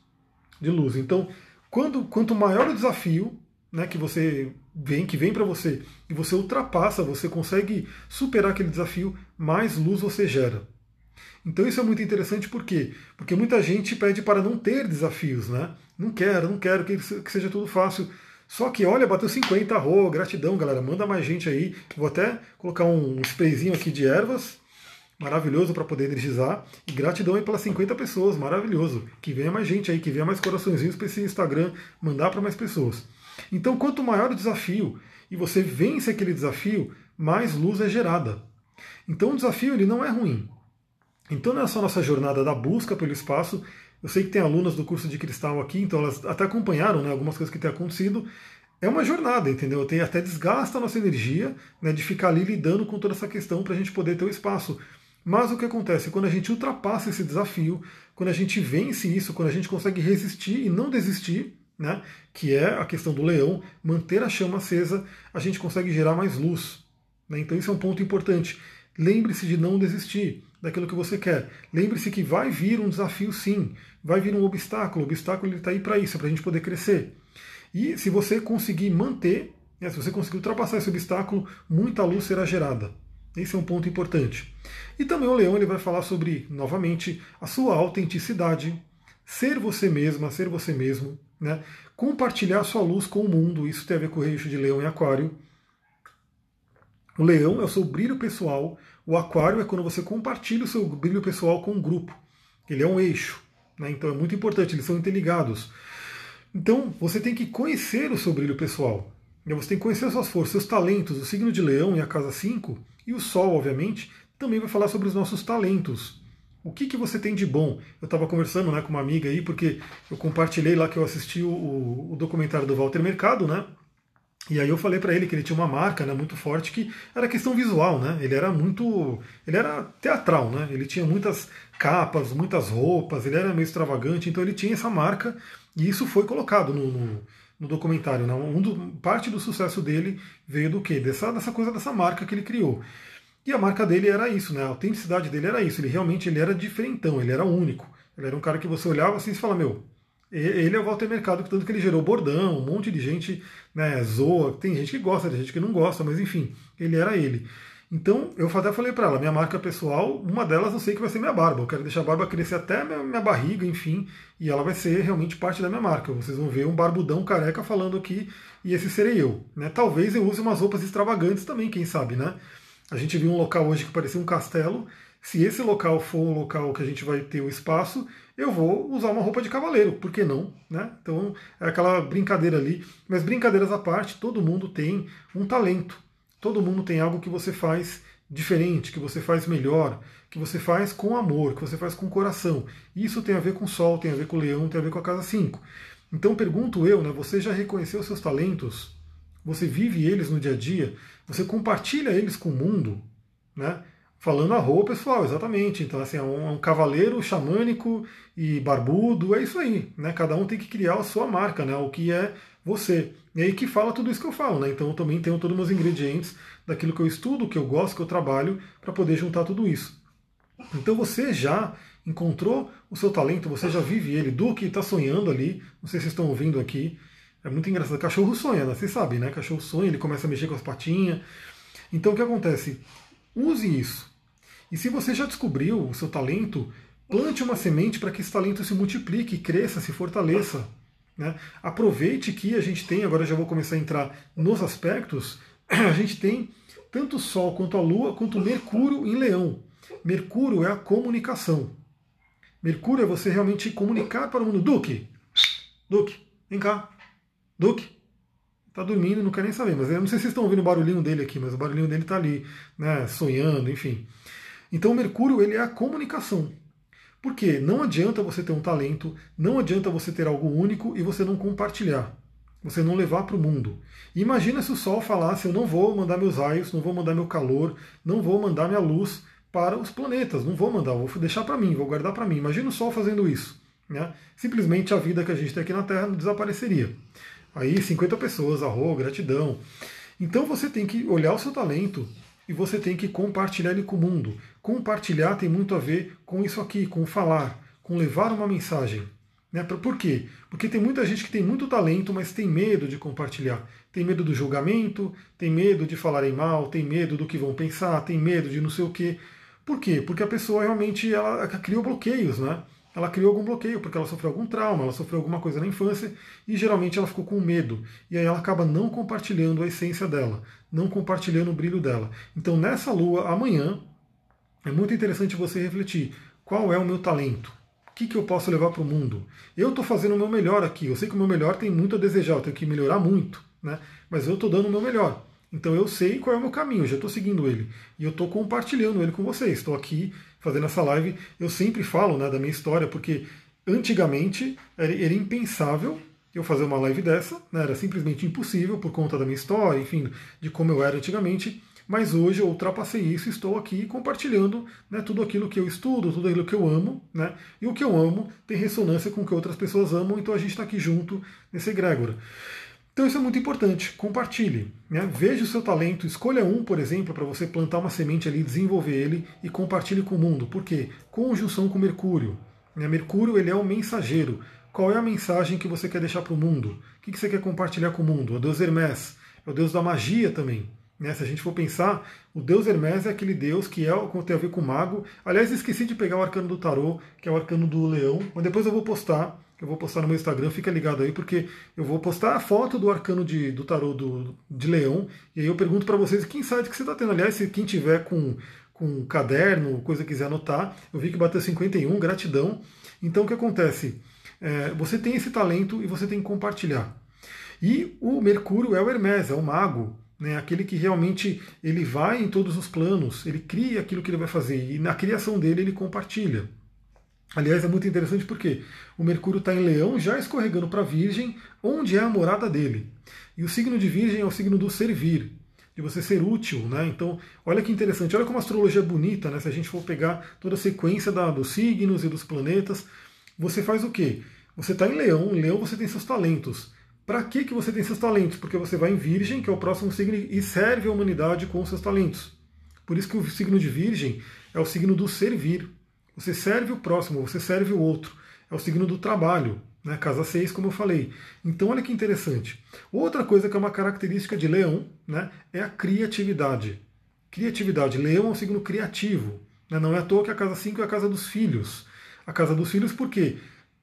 de luz. Então, quando, quanto maior o desafio, né, que você vem, que vem para você, e você ultrapassa, você consegue superar aquele desafio, mais luz você gera. Então isso é muito interessante por quê? Porque muita gente pede para não ter desafios, né? Não quero, não quero que, seja tudo fácil. Só que olha, bateu 50, arro, gratidão, galera. Manda mais gente aí. Vou até colocar um sprayzinho aqui de ervas, maravilhoso para poder energizar. E gratidão aí pelas 50 pessoas, maravilhoso. Que venha mais gente aí, que venha mais coraçõezinhos para esse Instagram, mandar para mais pessoas. Então, quanto maior o desafio e você vence aquele desafio, mais luz é gerada. Então, o desafio ele não é ruim. Então, nessa nossa jornada da busca pelo espaço, eu sei que tem alunas do curso de cristal aqui, então elas até acompanharam né, algumas coisas que têm acontecido. É uma jornada, entendeu? Tem até desgasta a nossa energia né, de ficar ali lidando com toda essa questão para a gente poder ter o espaço. Mas o que acontece? Quando a gente ultrapassa esse desafio, quando a gente vence isso, quando a gente consegue resistir e não desistir, né, que é a questão do leão, manter a chama acesa, a gente consegue gerar mais luz. Né? Então isso é um ponto importante. Lembre-se de não desistir daquilo que você quer. Lembre-se que vai vir um desafio sim, vai vir um obstáculo. O obstáculo está aí para isso, para a gente poder crescer. E se você conseguir manter, né, se você conseguir ultrapassar esse obstáculo, muita luz será gerada. Esse é um ponto importante. E também o leão ele vai falar sobre, novamente, a sua autenticidade, ser você mesma, ser você mesmo, né? compartilhar sua luz com o mundo. Isso tem a ver com o eixo de leão e aquário. O leão é o seu brilho pessoal, o aquário é quando você compartilha o seu brilho pessoal com um grupo. Ele é um eixo. Né? Então é muito importante, eles são interligados. Então você tem que conhecer o seu brilho pessoal. Você tem que conhecer as suas forças, seus talentos. O signo de leão em a casa 5 e o sol, obviamente, também vai falar sobre os nossos talentos. O que, que você tem de bom? Eu estava conversando né, com uma amiga aí, porque eu compartilhei lá que eu assisti o, o documentário do Walter Mercado, né? E aí eu falei para ele que ele tinha uma marca né, muito forte que era questão visual, né? Ele era muito. Ele era teatral, né? Ele tinha muitas capas, muitas roupas, ele era meio extravagante, então ele tinha essa marca, e isso foi colocado no, no, no documentário. Né? Um do, parte do sucesso dele veio do quê? Dessa, dessa coisa, dessa marca que ele criou. E a marca dele era isso, né? A autenticidade dele era isso. Ele realmente ele era diferentão, ele era único. Ele era um cara que você olhava assim e fala, meu, ele é o Walter Mercado, tanto que ele gerou bordão, um monte de gente né, zoa, tem gente que gosta, tem gente que não gosta, mas enfim, ele era ele. Então, eu até falei para ela, minha marca pessoal, uma delas eu sei que vai ser minha barba. Eu quero deixar a barba crescer até minha, minha barriga, enfim, e ela vai ser realmente parte da minha marca. Vocês vão ver um barbudão careca falando aqui, e esse serei eu. Né? Talvez eu use umas roupas extravagantes também, quem sabe, né? A gente viu um local hoje que parecia um castelo. Se esse local for um local que a gente vai ter o espaço, eu vou usar uma roupa de cavaleiro, por que não? Né? Então é aquela brincadeira ali. Mas brincadeiras à parte, todo mundo tem um talento. Todo mundo tem algo que você faz diferente, que você faz melhor, que você faz com amor, que você faz com coração. Isso tem a ver com o Sol, tem a ver com o Leão, tem a ver com a casa 5. Então pergunto eu, né, você já reconheceu seus talentos? Você vive eles no dia a dia? Você compartilha eles com o mundo? Né? Falando a roupa pessoal, exatamente. Então, assim, é um, é um, cavaleiro xamânico e barbudo, é isso aí. Né? Cada um tem que criar a sua marca, né? o que é você. E aí que fala tudo isso que eu falo, né? Então eu também tenho todos os meus ingredientes daquilo que eu estudo, que eu gosto, que eu trabalho, para poder juntar tudo isso. Então você já encontrou o seu talento, você já vive ele. Duque está sonhando ali, não sei se vocês estão ouvindo aqui. É muito engraçado. Cachorro sonha, né? Vocês sabem, né? Cachorro sonha, ele começa a mexer com as patinhas. Então o que acontece? Use isso. E se você já descobriu o seu talento, plante uma semente para que esse talento se multiplique, cresça, se fortaleça. Né? Aproveite que a gente tem, agora já vou começar a entrar nos aspectos, a gente tem tanto o Sol quanto a Lua, quanto o Mercúrio em Leão. Mercúrio é a comunicação. Mercúrio é você realmente comunicar para o mundo. Duque, Duque, vem cá. Duque, tá dormindo, não quer nem saber. Mas eu não sei se vocês estão ouvindo o barulhinho dele aqui, mas o barulhinho dele está ali, né, sonhando, enfim. Então Mercúrio ele é a comunicação. Porque não adianta você ter um talento, não adianta você ter algo único e você não compartilhar, você não levar para o mundo. Imagina se o Sol falasse: eu não vou mandar meus raios, não vou mandar meu calor, não vou mandar minha luz para os planetas, não vou mandar, vou deixar para mim, vou guardar para mim. Imagina o Sol fazendo isso. Né? Simplesmente a vida que a gente tem aqui na Terra desapareceria. Aí 50 pessoas, arro, gratidão. Então você tem que olhar o seu talento e você tem que compartilhar ele com o mundo. Compartilhar tem muito a ver com isso aqui, com falar, com levar uma mensagem. Né? Por quê? Porque tem muita gente que tem muito talento, mas tem medo de compartilhar. Tem medo do julgamento, tem medo de falarem mal, tem medo do que vão pensar, tem medo de não sei o quê. Por quê? Porque a pessoa realmente ela criou bloqueios, né? Ela criou algum bloqueio porque ela sofreu algum trauma, ela sofreu alguma coisa na infância e geralmente ela ficou com medo. E aí ela acaba não compartilhando a essência dela, não compartilhando o brilho dela. Então nessa lua, amanhã, é muito interessante você refletir: qual é o meu talento? O que, que eu posso levar para o mundo? Eu estou fazendo o meu melhor aqui. Eu sei que o meu melhor tem muito a desejar, eu tenho que melhorar muito, né? mas eu estou dando o meu melhor. Então eu sei qual é o meu caminho, eu já estou seguindo ele. E eu estou compartilhando ele com vocês. Estou aqui fazendo essa live. Eu sempre falo né, da minha história, porque antigamente era, era impensável eu fazer uma live dessa, né? era simplesmente impossível por conta da minha história, enfim, de como eu era antigamente mas hoje eu ultrapassei isso e estou aqui compartilhando né, tudo aquilo que eu estudo, tudo aquilo que eu amo, né, e o que eu amo tem ressonância com o que outras pessoas amam, então a gente está aqui junto nesse egrégora. Então isso é muito importante, compartilhe. Né? Veja o seu talento, escolha um, por exemplo, para você plantar uma semente ali, desenvolver ele e compartilhe com o mundo. Por quê? Conjunção com Mercúrio. Né? Mercúrio ele é o mensageiro. Qual é a mensagem que você quer deixar para o mundo? O que você quer compartilhar com o mundo? O deus Hermes, é o deus da magia também. Né? Se a gente for pensar, o deus Hermes é aquele deus que é, tem a ver com o mago. Aliás, esqueci de pegar o arcano do tarô, que é o arcano do leão, mas depois eu vou postar. Eu vou postar no meu Instagram, fica ligado aí, porque eu vou postar a foto do arcano de, do tarô do, de leão. E aí eu pergunto para vocês que insight que você está tendo. Aliás, se quem tiver com, com caderno, coisa quiser anotar, eu vi que bateu 51, gratidão. Então o que acontece? É, você tem esse talento e você tem que compartilhar. E o Mercúrio é o Hermes, é o mago né, aquele que realmente ele vai em todos os planos, ele cria aquilo que ele vai fazer e na criação dele ele compartilha. Aliás, é muito interessante porque o Mercúrio está em Leão, já escorregando para Virgem, onde é a morada dele. E o signo de Virgem é o signo do servir, de você ser útil. Né? Então, olha que interessante, olha como a astrologia é bonita, né? se a gente for pegar toda a sequência da, dos signos e dos planetas. Você faz o quê? Você está em Leão, em Leão você tem seus talentos. Para que, que você tem seus talentos? Porque você vai em Virgem, que é o próximo signo, e serve a humanidade com seus talentos. Por isso que o signo de Virgem é o signo do servir. Você serve o próximo, você serve o outro. É o signo do trabalho, né? casa 6, como eu falei. Então, olha que interessante. Outra coisa que é uma característica de Leão né, é a criatividade. criatividade. Leão é um signo criativo. Né? Não é à toa que a casa 5 é a casa dos filhos. A casa dos filhos, por quê?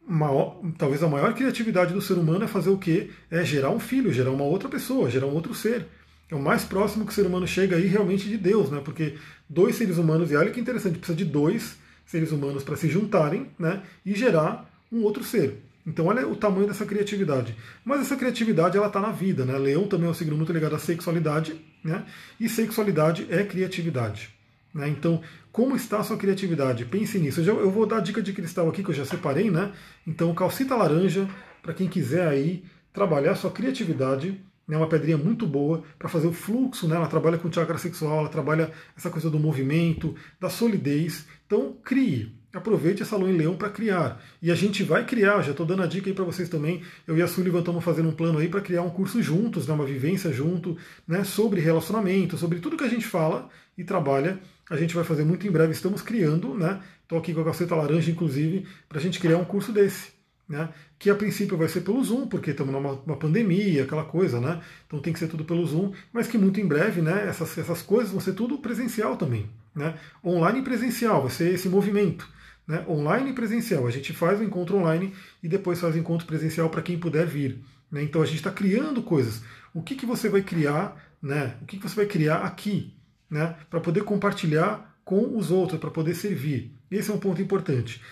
Maior, talvez a maior criatividade do ser humano é fazer o quê? É gerar um filho, gerar uma outra pessoa, gerar um outro ser. É o mais próximo que o ser humano chega aí realmente de Deus, né? Porque dois seres humanos, e olha que interessante, precisa de dois seres humanos para se juntarem né? e gerar um outro ser. Então olha o tamanho dessa criatividade. Mas essa criatividade ela está na vida, né? Leão também é um signo muito ligado à sexualidade, né? E sexualidade é criatividade. Né? Então, como está a sua criatividade? Pense nisso. Eu, já, eu vou dar a dica de cristal aqui que eu já separei, né? Então, calcita laranja, para quem quiser aí trabalhar a sua criatividade, é uma pedrinha muito boa para fazer o fluxo, né? ela trabalha com chakra sexual, ela trabalha essa coisa do movimento, da solidez. Então, crie. Aproveite essa lua em leão para criar. E a gente vai criar, já estou dando a dica aí para vocês também. Eu e a Sullivan estamos fazendo um plano aí para criar um curso juntos, né, uma vivência junto, né, sobre relacionamento, sobre tudo que a gente fala e trabalha. A gente vai fazer muito em breve, estamos criando, né? Estou aqui com a calceta laranja, inclusive, para a gente criar um curso desse. Né? Que a princípio vai ser pelo Zoom, porque estamos numa pandemia, aquela coisa, né? Então tem que ser tudo pelo Zoom, mas que muito em breve, né? Essas, essas coisas vão ser tudo presencial também. Né? Online e presencial, vai ser esse movimento né, online e presencial. A gente faz o encontro online e depois faz o encontro presencial para quem puder vir. Né? Então a gente está criando coisas. O que, que você vai criar, né? O que, que você vai criar aqui, né? Para poder compartilhar com os outros, para poder servir. Esse é um ponto importante.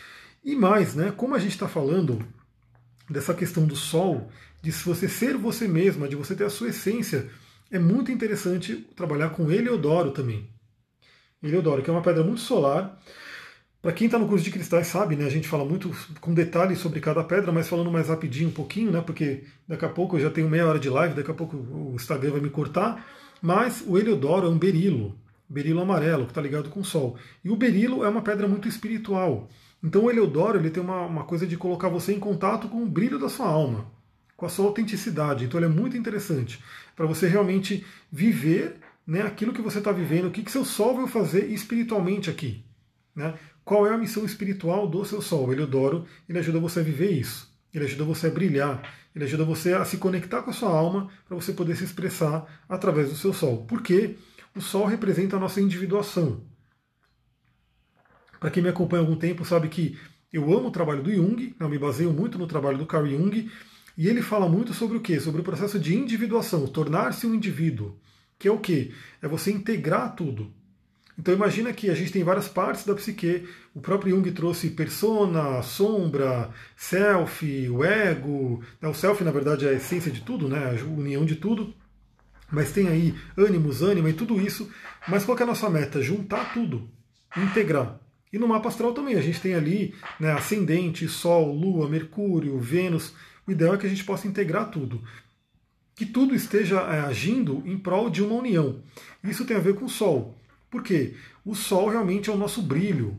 E mais, né? Como a gente está falando dessa questão do sol, de se você ser você mesma, de você ter a sua essência, é muito interessante trabalhar com Eleodoro também. Eleodoro, que é uma pedra muito solar, para quem está no curso de cristais sabe, né, a gente fala muito com detalhes sobre cada pedra, mas falando mais rapidinho um pouquinho, né, porque daqui a pouco eu já tenho meia hora de live, daqui a pouco o Instagram vai me cortar. Mas o Heliodoro é um berilo, berilo amarelo, que está ligado com o Sol. E o berilo é uma pedra muito espiritual. Então o Heliodoro ele tem uma, uma coisa de colocar você em contato com o brilho da sua alma, com a sua autenticidade. Então ele é muito interessante para você realmente viver né, aquilo que você está vivendo, o que, que seu Sol vai fazer espiritualmente aqui. Né? Qual é a missão espiritual do seu Sol? Ele Eliodoro, ele ajuda você a viver isso. Ele ajuda você a brilhar. Ele ajuda você a se conectar com a sua alma para você poder se expressar através do seu Sol. Porque o Sol representa a nossa individuação. Para quem me acompanha há algum tempo sabe que eu amo o trabalho do Jung, eu me baseio muito no trabalho do Carl Jung, e ele fala muito sobre o que? Sobre o processo de individuação, tornar-se um indivíduo. Que é o que? É você integrar tudo. Então imagina que a gente tem várias partes da psique. O próprio Jung trouxe persona, sombra, self, o ego. Né, o self, na verdade, é a essência de tudo, né? a união de tudo. Mas tem aí ânimos, ânima e tudo isso. Mas qual é a nossa meta? Juntar tudo, integrar. E no mapa astral também, a gente tem ali né, ascendente, Sol, Lua, Mercúrio, Vênus. O ideal é que a gente possa integrar tudo. Que tudo esteja é, agindo em prol de uma união. Isso tem a ver com o Sol. Por quê? O Sol realmente é o nosso brilho.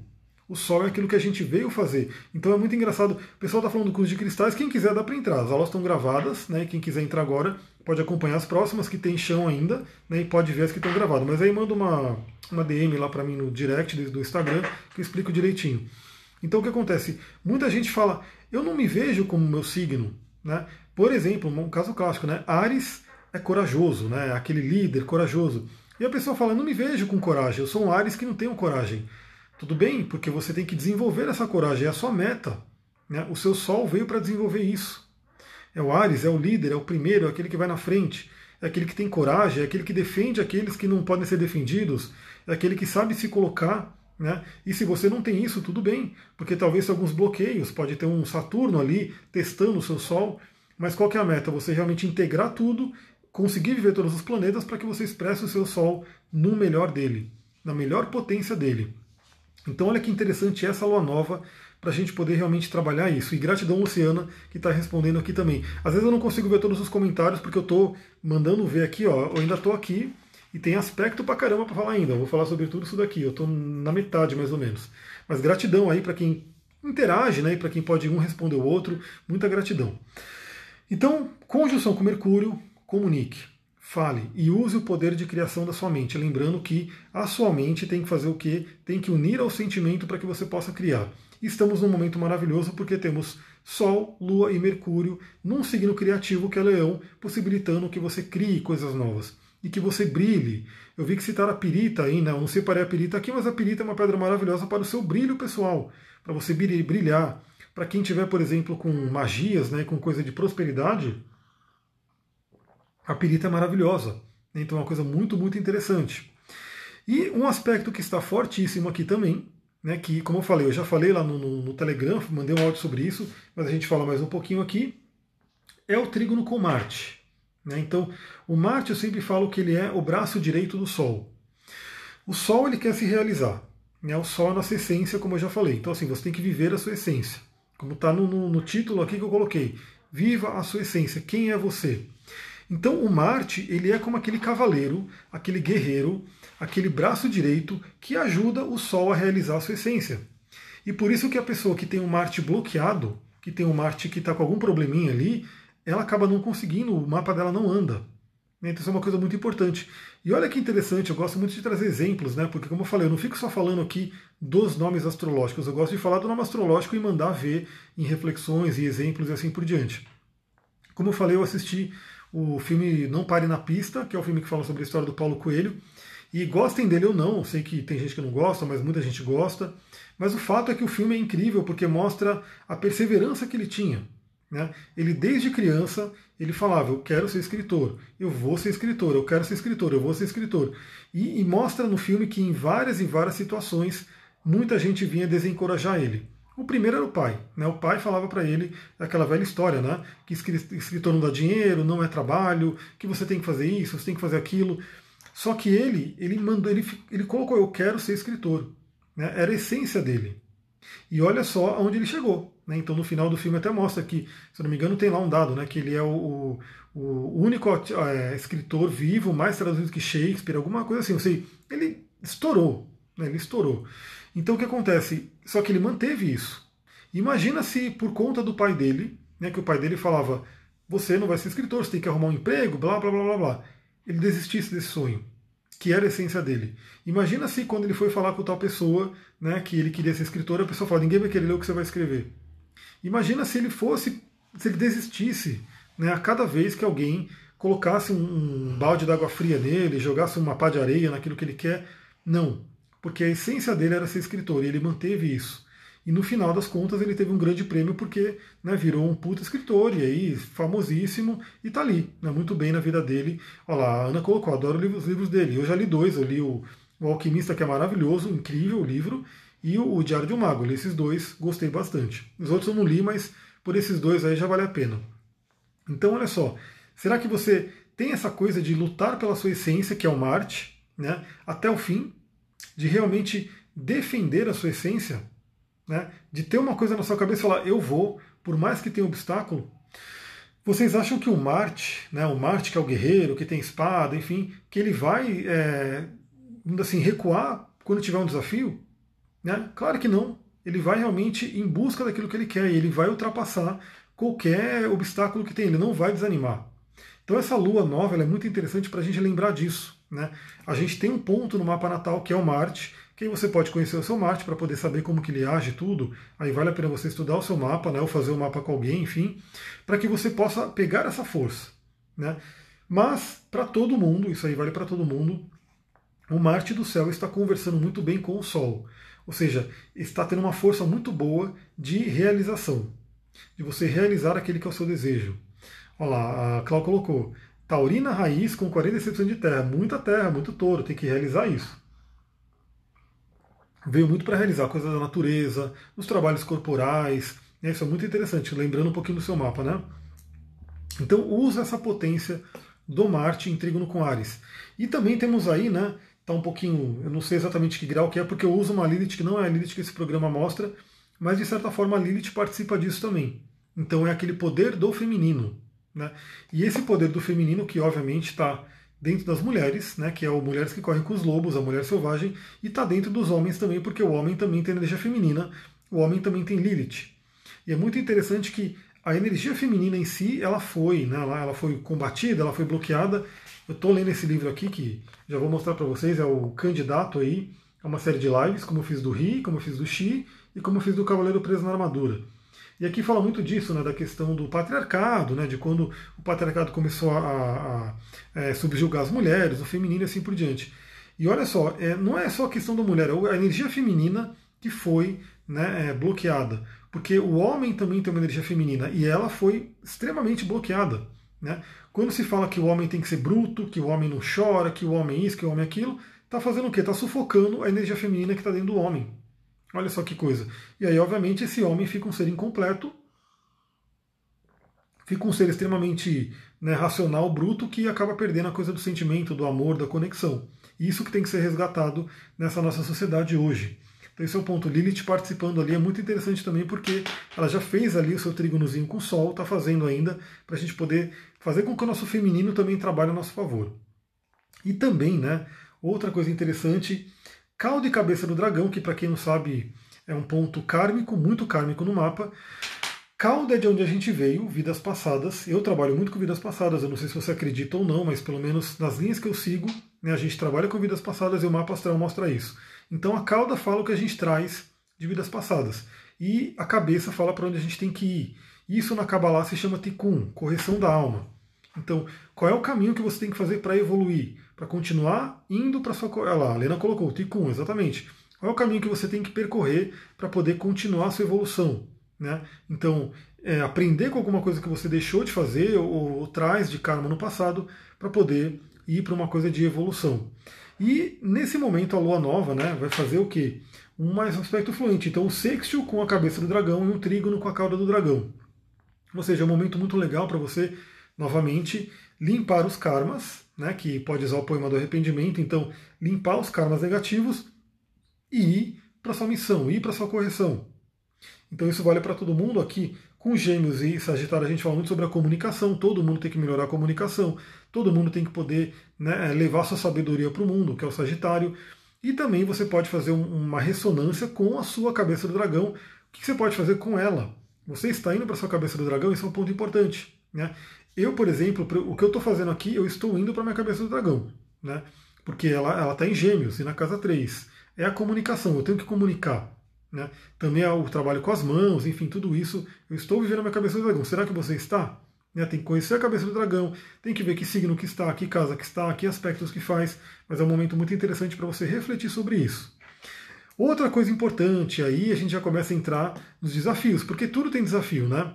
O Sol é aquilo que a gente veio fazer. Então é muito engraçado. O pessoal está falando do curso de cristais. Quem quiser dá para entrar. As aulas estão gravadas, né? Quem quiser entrar agora pode acompanhar as próximas que tem chão ainda, né? E pode ver as que estão gravadas. Mas aí manda uma, uma DM lá para mim no direct do Instagram que eu explico direitinho. Então o que acontece? Muita gente fala, eu não me vejo como meu signo, né? Por exemplo, um caso clássico, né? Ares é corajoso, né? Aquele líder corajoso. E a pessoa fala: não me vejo com coragem, eu sou um Ares que não tenho coragem. Tudo bem, porque você tem que desenvolver essa coragem, é a sua meta. Né? O seu Sol veio para desenvolver isso. É o Ares, é o líder, é o primeiro, é aquele que vai na frente, é aquele que tem coragem, é aquele que defende aqueles que não podem ser defendidos, é aquele que sabe se colocar. Né? E se você não tem isso, tudo bem, porque talvez alguns bloqueios, pode ter um Saturno ali testando o seu Sol, mas qual que é a meta? Você realmente integrar tudo conseguir viver todos os planetas para que você expresse o seu Sol no melhor dele, na melhor potência dele. Então, olha que interessante essa lua nova para a gente poder realmente trabalhar isso. E gratidão, Luciana, que está respondendo aqui também. Às vezes eu não consigo ver todos os comentários porque eu estou mandando ver aqui, ó. Eu ainda estou aqui e tem aspecto para caramba para falar ainda. Eu vou falar sobre tudo isso daqui. Eu estou na metade mais ou menos. Mas gratidão aí para quem interage, né? Para quem pode um responder o outro. Muita gratidão. Então, conjunção com Mercúrio, comunique, fale e use o poder de criação da sua mente. Lembrando que a sua mente tem que fazer o quê? Tem que unir ao sentimento para que você possa criar. Estamos num momento maravilhoso porque temos Sol, Lua e Mercúrio num signo criativo que é Leão, possibilitando que você crie coisas novas. e que você brilhe. Eu vi que citaram a pirita aí, né? Eu não separei a pirita aqui, mas a pirita é uma pedra maravilhosa para o seu brilho pessoal, para você brilhar. Para quem tiver, por exemplo, com magias, né, com coisa de prosperidade, a pirita é maravilhosa. Né? Então é uma coisa muito, muito interessante. E um aspecto que está fortíssimo aqui também, né, que, como eu falei, eu já falei lá no, no, no Telegram, mandei um áudio sobre isso, mas a gente fala mais um pouquinho aqui, é o trígono com Marte. Né? Então, o Marte eu sempre falo que ele é o braço direito do Sol. O Sol ele quer se realizar. Né? O Sol é a nossa essência, como eu já falei. Então, assim, você tem que viver a sua essência. Como está no, no, no título aqui que eu coloquei. Viva a sua essência. Quem é você? Então o Marte ele é como aquele cavaleiro, aquele guerreiro, aquele braço direito que ajuda o Sol a realizar a sua essência. E por isso que a pessoa que tem um Marte bloqueado, que tem um Marte que está com algum probleminha ali, ela acaba não conseguindo, o mapa dela não anda. Então isso é uma coisa muito importante. E olha que interessante, eu gosto muito de trazer exemplos, né? Porque como eu falei, eu não fico só falando aqui dos nomes astrológicos, eu gosto de falar do nome astrológico e mandar ver em reflexões e exemplos e assim por diante. Como eu falei, eu assisti o filme Não Pare na Pista, que é o filme que fala sobre a história do Paulo Coelho. E gostem dele ou não, sei que tem gente que não gosta, mas muita gente gosta. Mas o fato é que o filme é incrível porque mostra a perseverança que ele tinha. Né? Ele desde criança ele falava: eu quero ser escritor, eu vou ser escritor, eu quero ser escritor, eu vou ser escritor. E, e mostra no filme que em várias e várias situações muita gente vinha desencorajar ele. O primeiro era o pai. Né? O pai falava para ele aquela velha história, né? que escritor não dá dinheiro, não é trabalho, que você tem que fazer isso, você tem que fazer aquilo. Só que ele, ele mandou, ele, ele colocou, eu quero ser escritor. Né? Era a essência dele. E olha só aonde ele chegou. Né? Então no final do filme até mostra que, se não me engano, tem lá um dado, né? que ele é o, o, único é, escritor vivo mais traduzido que Shakespeare, alguma coisa assim. Ou seja, ele estourou. Né? Ele estourou. Então o que acontece? Só que ele manteve isso. Imagina se por conta do pai dele, né, que o pai dele falava, você não vai ser escritor, você tem que arrumar um emprego, blá blá blá blá blá. Ele desistisse desse sonho, que era a essência dele. Imagina se quando ele foi falar com tal pessoa, né, que ele queria ser escritor, a pessoa fala, ninguém vai querer ler o que você vai escrever. Imagina se ele fosse, se ele desistisse, né, a cada vez que alguém colocasse um, um balde d'água fria nele, jogasse uma pá de areia naquilo que ele quer. Não porque a essência dele era ser escritor e ele manteve isso. E no final das contas ele teve um grande prêmio porque né, virou um puta escritor e aí famosíssimo e tá ali, né, muito bem na vida dele. Olha lá, a Ana colocou, adoro os livros dele. Eu já li dois, eu li o, o Alquimista, que é maravilhoso, incrível o livro, e o, o Diário de um Mago. Eu li esses dois, gostei bastante. Os outros eu não li, mas por esses dois aí já vale a pena. Então olha só, será que você tem essa coisa de lutar pela sua essência, que é o Marte, né, até o fim, de realmente defender a sua essência, né? de ter uma coisa na sua cabeça e falar, eu vou, por mais que tenha obstáculo. Vocês acham que o Marte, né, o Marte que é o guerreiro, que tem espada, enfim, que ele vai é, assim, recuar quando tiver um desafio? Né? Claro que não. Ele vai realmente em busca daquilo que ele quer e ele vai ultrapassar qualquer obstáculo que tem, ele não vai desanimar. Então essa lua nova é muito interessante para a gente lembrar disso. Né? A gente tem um ponto no mapa natal que é o Marte, que aí você pode conhecer o seu Marte para poder saber como que ele age tudo. Aí vale a pena você estudar o seu mapa, né? ou fazer o um mapa com alguém, enfim, para que você possa pegar essa força. Né? Mas, para todo mundo, isso aí vale para todo mundo, o Marte do céu está conversando muito bem com o Sol. Ou seja, está tendo uma força muito boa de realização, de você realizar aquele que é o seu desejo. Olha lá, a Clau colocou. Taurina raiz com 46% de terra. Muita terra, muito touro, tem que realizar isso. Veio muito para realizar coisas da natureza, os trabalhos corporais. Né? Isso é muito interessante, lembrando um pouquinho do seu mapa, né? Então usa essa potência do Marte em trígono com Ares. E também temos aí, né? Tá um pouquinho, eu não sei exatamente que grau que é, porque eu uso uma Lilith que não é a Lilith que esse programa mostra, mas de certa forma a Lilith participa disso também. Então é aquele poder do feminino. Né? E esse poder do feminino, que obviamente está dentro das mulheres, né, que é o Mulheres que Correm com os Lobos, a Mulher Selvagem, e está dentro dos homens também, porque o homem também tem energia feminina, o homem também tem Lilith. E é muito interessante que a energia feminina em si, ela foi, né, ela, foi combatida, ela foi bloqueada. Eu estou lendo esse livro aqui, que já vou mostrar para vocês, é o candidato aí a uma série de lives, como eu fiz do Ri, como eu fiz do Xi e como eu fiz do Cavaleiro Preso na Armadura. E aqui fala muito disso, né, da questão do patriarcado, né, de quando o patriarcado começou a, a, a é, subjugar as mulheres, o feminino e assim por diante. E olha só, é, não é só a questão da mulher, é a energia feminina que foi né, é, bloqueada. Porque o homem também tem uma energia feminina e ela foi extremamente bloqueada. Né? Quando se fala que o homem tem que ser bruto, que o homem não chora, que o homem isso, que o homem aquilo, está fazendo o quê? Está sufocando a energia feminina que está dentro do homem. Olha só que coisa. E aí, obviamente, esse homem fica um ser incompleto, fica um ser extremamente né, racional, bruto, que acaba perdendo a coisa do sentimento, do amor, da conexão. Isso que tem que ser resgatado nessa nossa sociedade hoje. Então esse é o ponto. Lilith participando ali é muito interessante também porque ela já fez ali o seu trígonozinho com o Sol, está fazendo ainda, para a gente poder fazer com que o nosso feminino também trabalhe a nosso favor. E também, né, outra coisa interessante, cauda e cabeça do dragão, que para quem não sabe é um ponto kármico, muito kármico no mapa. Cauda é de onde a gente veio, vidas passadas. Eu trabalho muito com vidas passadas, eu não sei se você acredita ou não, mas pelo menos nas linhas que eu sigo, né, a gente trabalha com vidas passadas e o mapa astral mostra isso. Então a cauda fala o que a gente traz de vidas passadas. E a cabeça fala para onde a gente tem que ir. Isso na Kabbalah se chama tikkun, correção da alma. Então, qual é o caminho que você tem que fazer para evoluir? Para continuar indo para sua. Olha lá, a Lena colocou, tikkun, exatamente. Qual é o caminho que você tem que percorrer para poder continuar a sua evolução? Né? Então, é, aprender com alguma coisa que você deixou de fazer ou, ou traz de karma no passado para poder ir para uma coisa de evolução. E nesse momento a lua nova né, vai fazer o quê? Um mais aspecto fluente. Então o sextil com a cabeça do dragão e um trígono com a cauda do dragão. Ou seja, é um momento muito legal para você, novamente, limpar os karmas, né, que pode usar o poema do arrependimento, então limpar os karmas negativos e ir para sua missão, ir para sua correção. Então isso vale para todo mundo aqui. Com Gêmeos e Sagitário a gente fala muito sobre a comunicação, todo mundo tem que melhorar a comunicação, todo mundo tem que poder né, levar sua sabedoria para o mundo, que é o Sagitário. E também você pode fazer uma ressonância com a sua cabeça do dragão. O que você pode fazer com ela? Você está indo para sua cabeça do dragão, isso é um ponto importante. Né? Eu, por exemplo, o que eu estou fazendo aqui, eu estou indo para minha cabeça do dragão. Né? Porque ela está em gêmeos e na casa 3. É a comunicação, eu tenho que comunicar. Né? Também é o trabalho com as mãos, enfim, tudo isso. Eu estou vivendo a minha cabeça do dragão. Será que você está? Né? Tem que conhecer a cabeça do dragão, tem que ver que signo que está, que casa que está, que aspectos que faz. Mas é um momento muito interessante para você refletir sobre isso. Outra coisa importante, aí a gente já começa a entrar nos desafios, porque tudo tem desafio, né?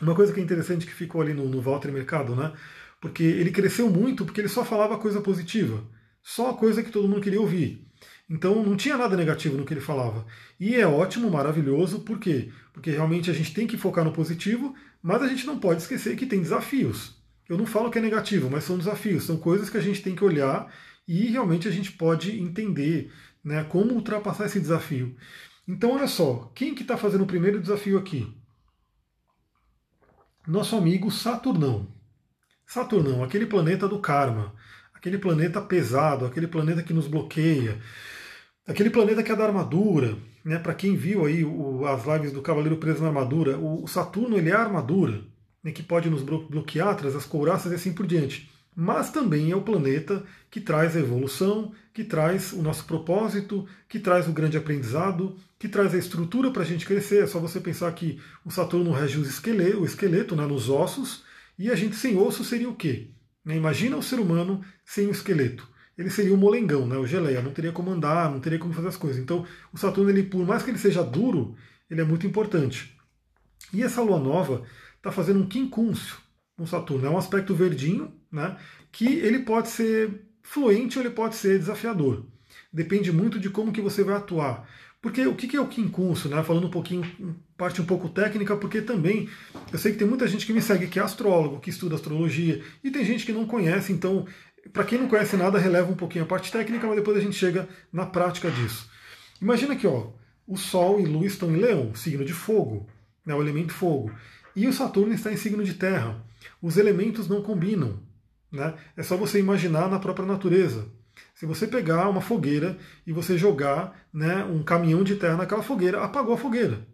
Uma coisa que é interessante que ficou ali no, no Walter Mercado, né? Porque ele cresceu muito porque ele só falava coisa positiva, só coisa que todo mundo queria ouvir. Então não tinha nada negativo no que ele falava. E é ótimo, maravilhoso, por quê? Porque realmente a gente tem que focar no positivo, mas a gente não pode esquecer que tem desafios. Eu não falo que é negativo, mas são desafios, são coisas que a gente tem que olhar e realmente a gente pode entender né, como ultrapassar esse desafio. Então olha só, quem que está fazendo o primeiro desafio aqui? Nosso amigo Saturnão. Saturnão, aquele planeta do karma, aquele planeta pesado, aquele planeta que nos bloqueia, Aquele planeta que é da armadura, né? Para quem viu aí o, as lives do Cavaleiro Preso na Armadura, o, o Saturno ele é a armadura, né, que pode nos bloquear, trazer as couraças e assim por diante. Mas também é o planeta que traz a evolução, que traz o nosso propósito, que traz o grande aprendizado, que traz a estrutura para a gente crescer. É só você pensar que o Saturno rege esqueleto, o esqueleto né, nos ossos, e a gente sem osso seria o quê? Né, imagina o ser humano sem o esqueleto ele seria o molengão, né, o geleia, não teria como andar, não teria como fazer as coisas. Então, o Saturno, ele, por mais que ele seja duro, ele é muito importante. E essa lua nova está fazendo um quincúncio com Saturno. É um aspecto verdinho, né, que ele pode ser fluente ou ele pode ser desafiador. Depende muito de como que você vai atuar. Porque o que é o quincúncio, né? Falando um pouquinho, parte um pouco técnica, porque também eu sei que tem muita gente que me segue que é astrólogo, que estuda astrologia, e tem gente que não conhece, então para quem não conhece nada, releva um pouquinho a parte técnica, mas depois a gente chega na prática disso. Imagina que ó, o Sol e Lua estão em Leão, signo de fogo, né, o elemento fogo, e o Saturno está em signo de terra. Os elementos não combinam. Né? É só você imaginar na própria natureza. Se você pegar uma fogueira e você jogar né, um caminhão de terra naquela fogueira, apagou a fogueira.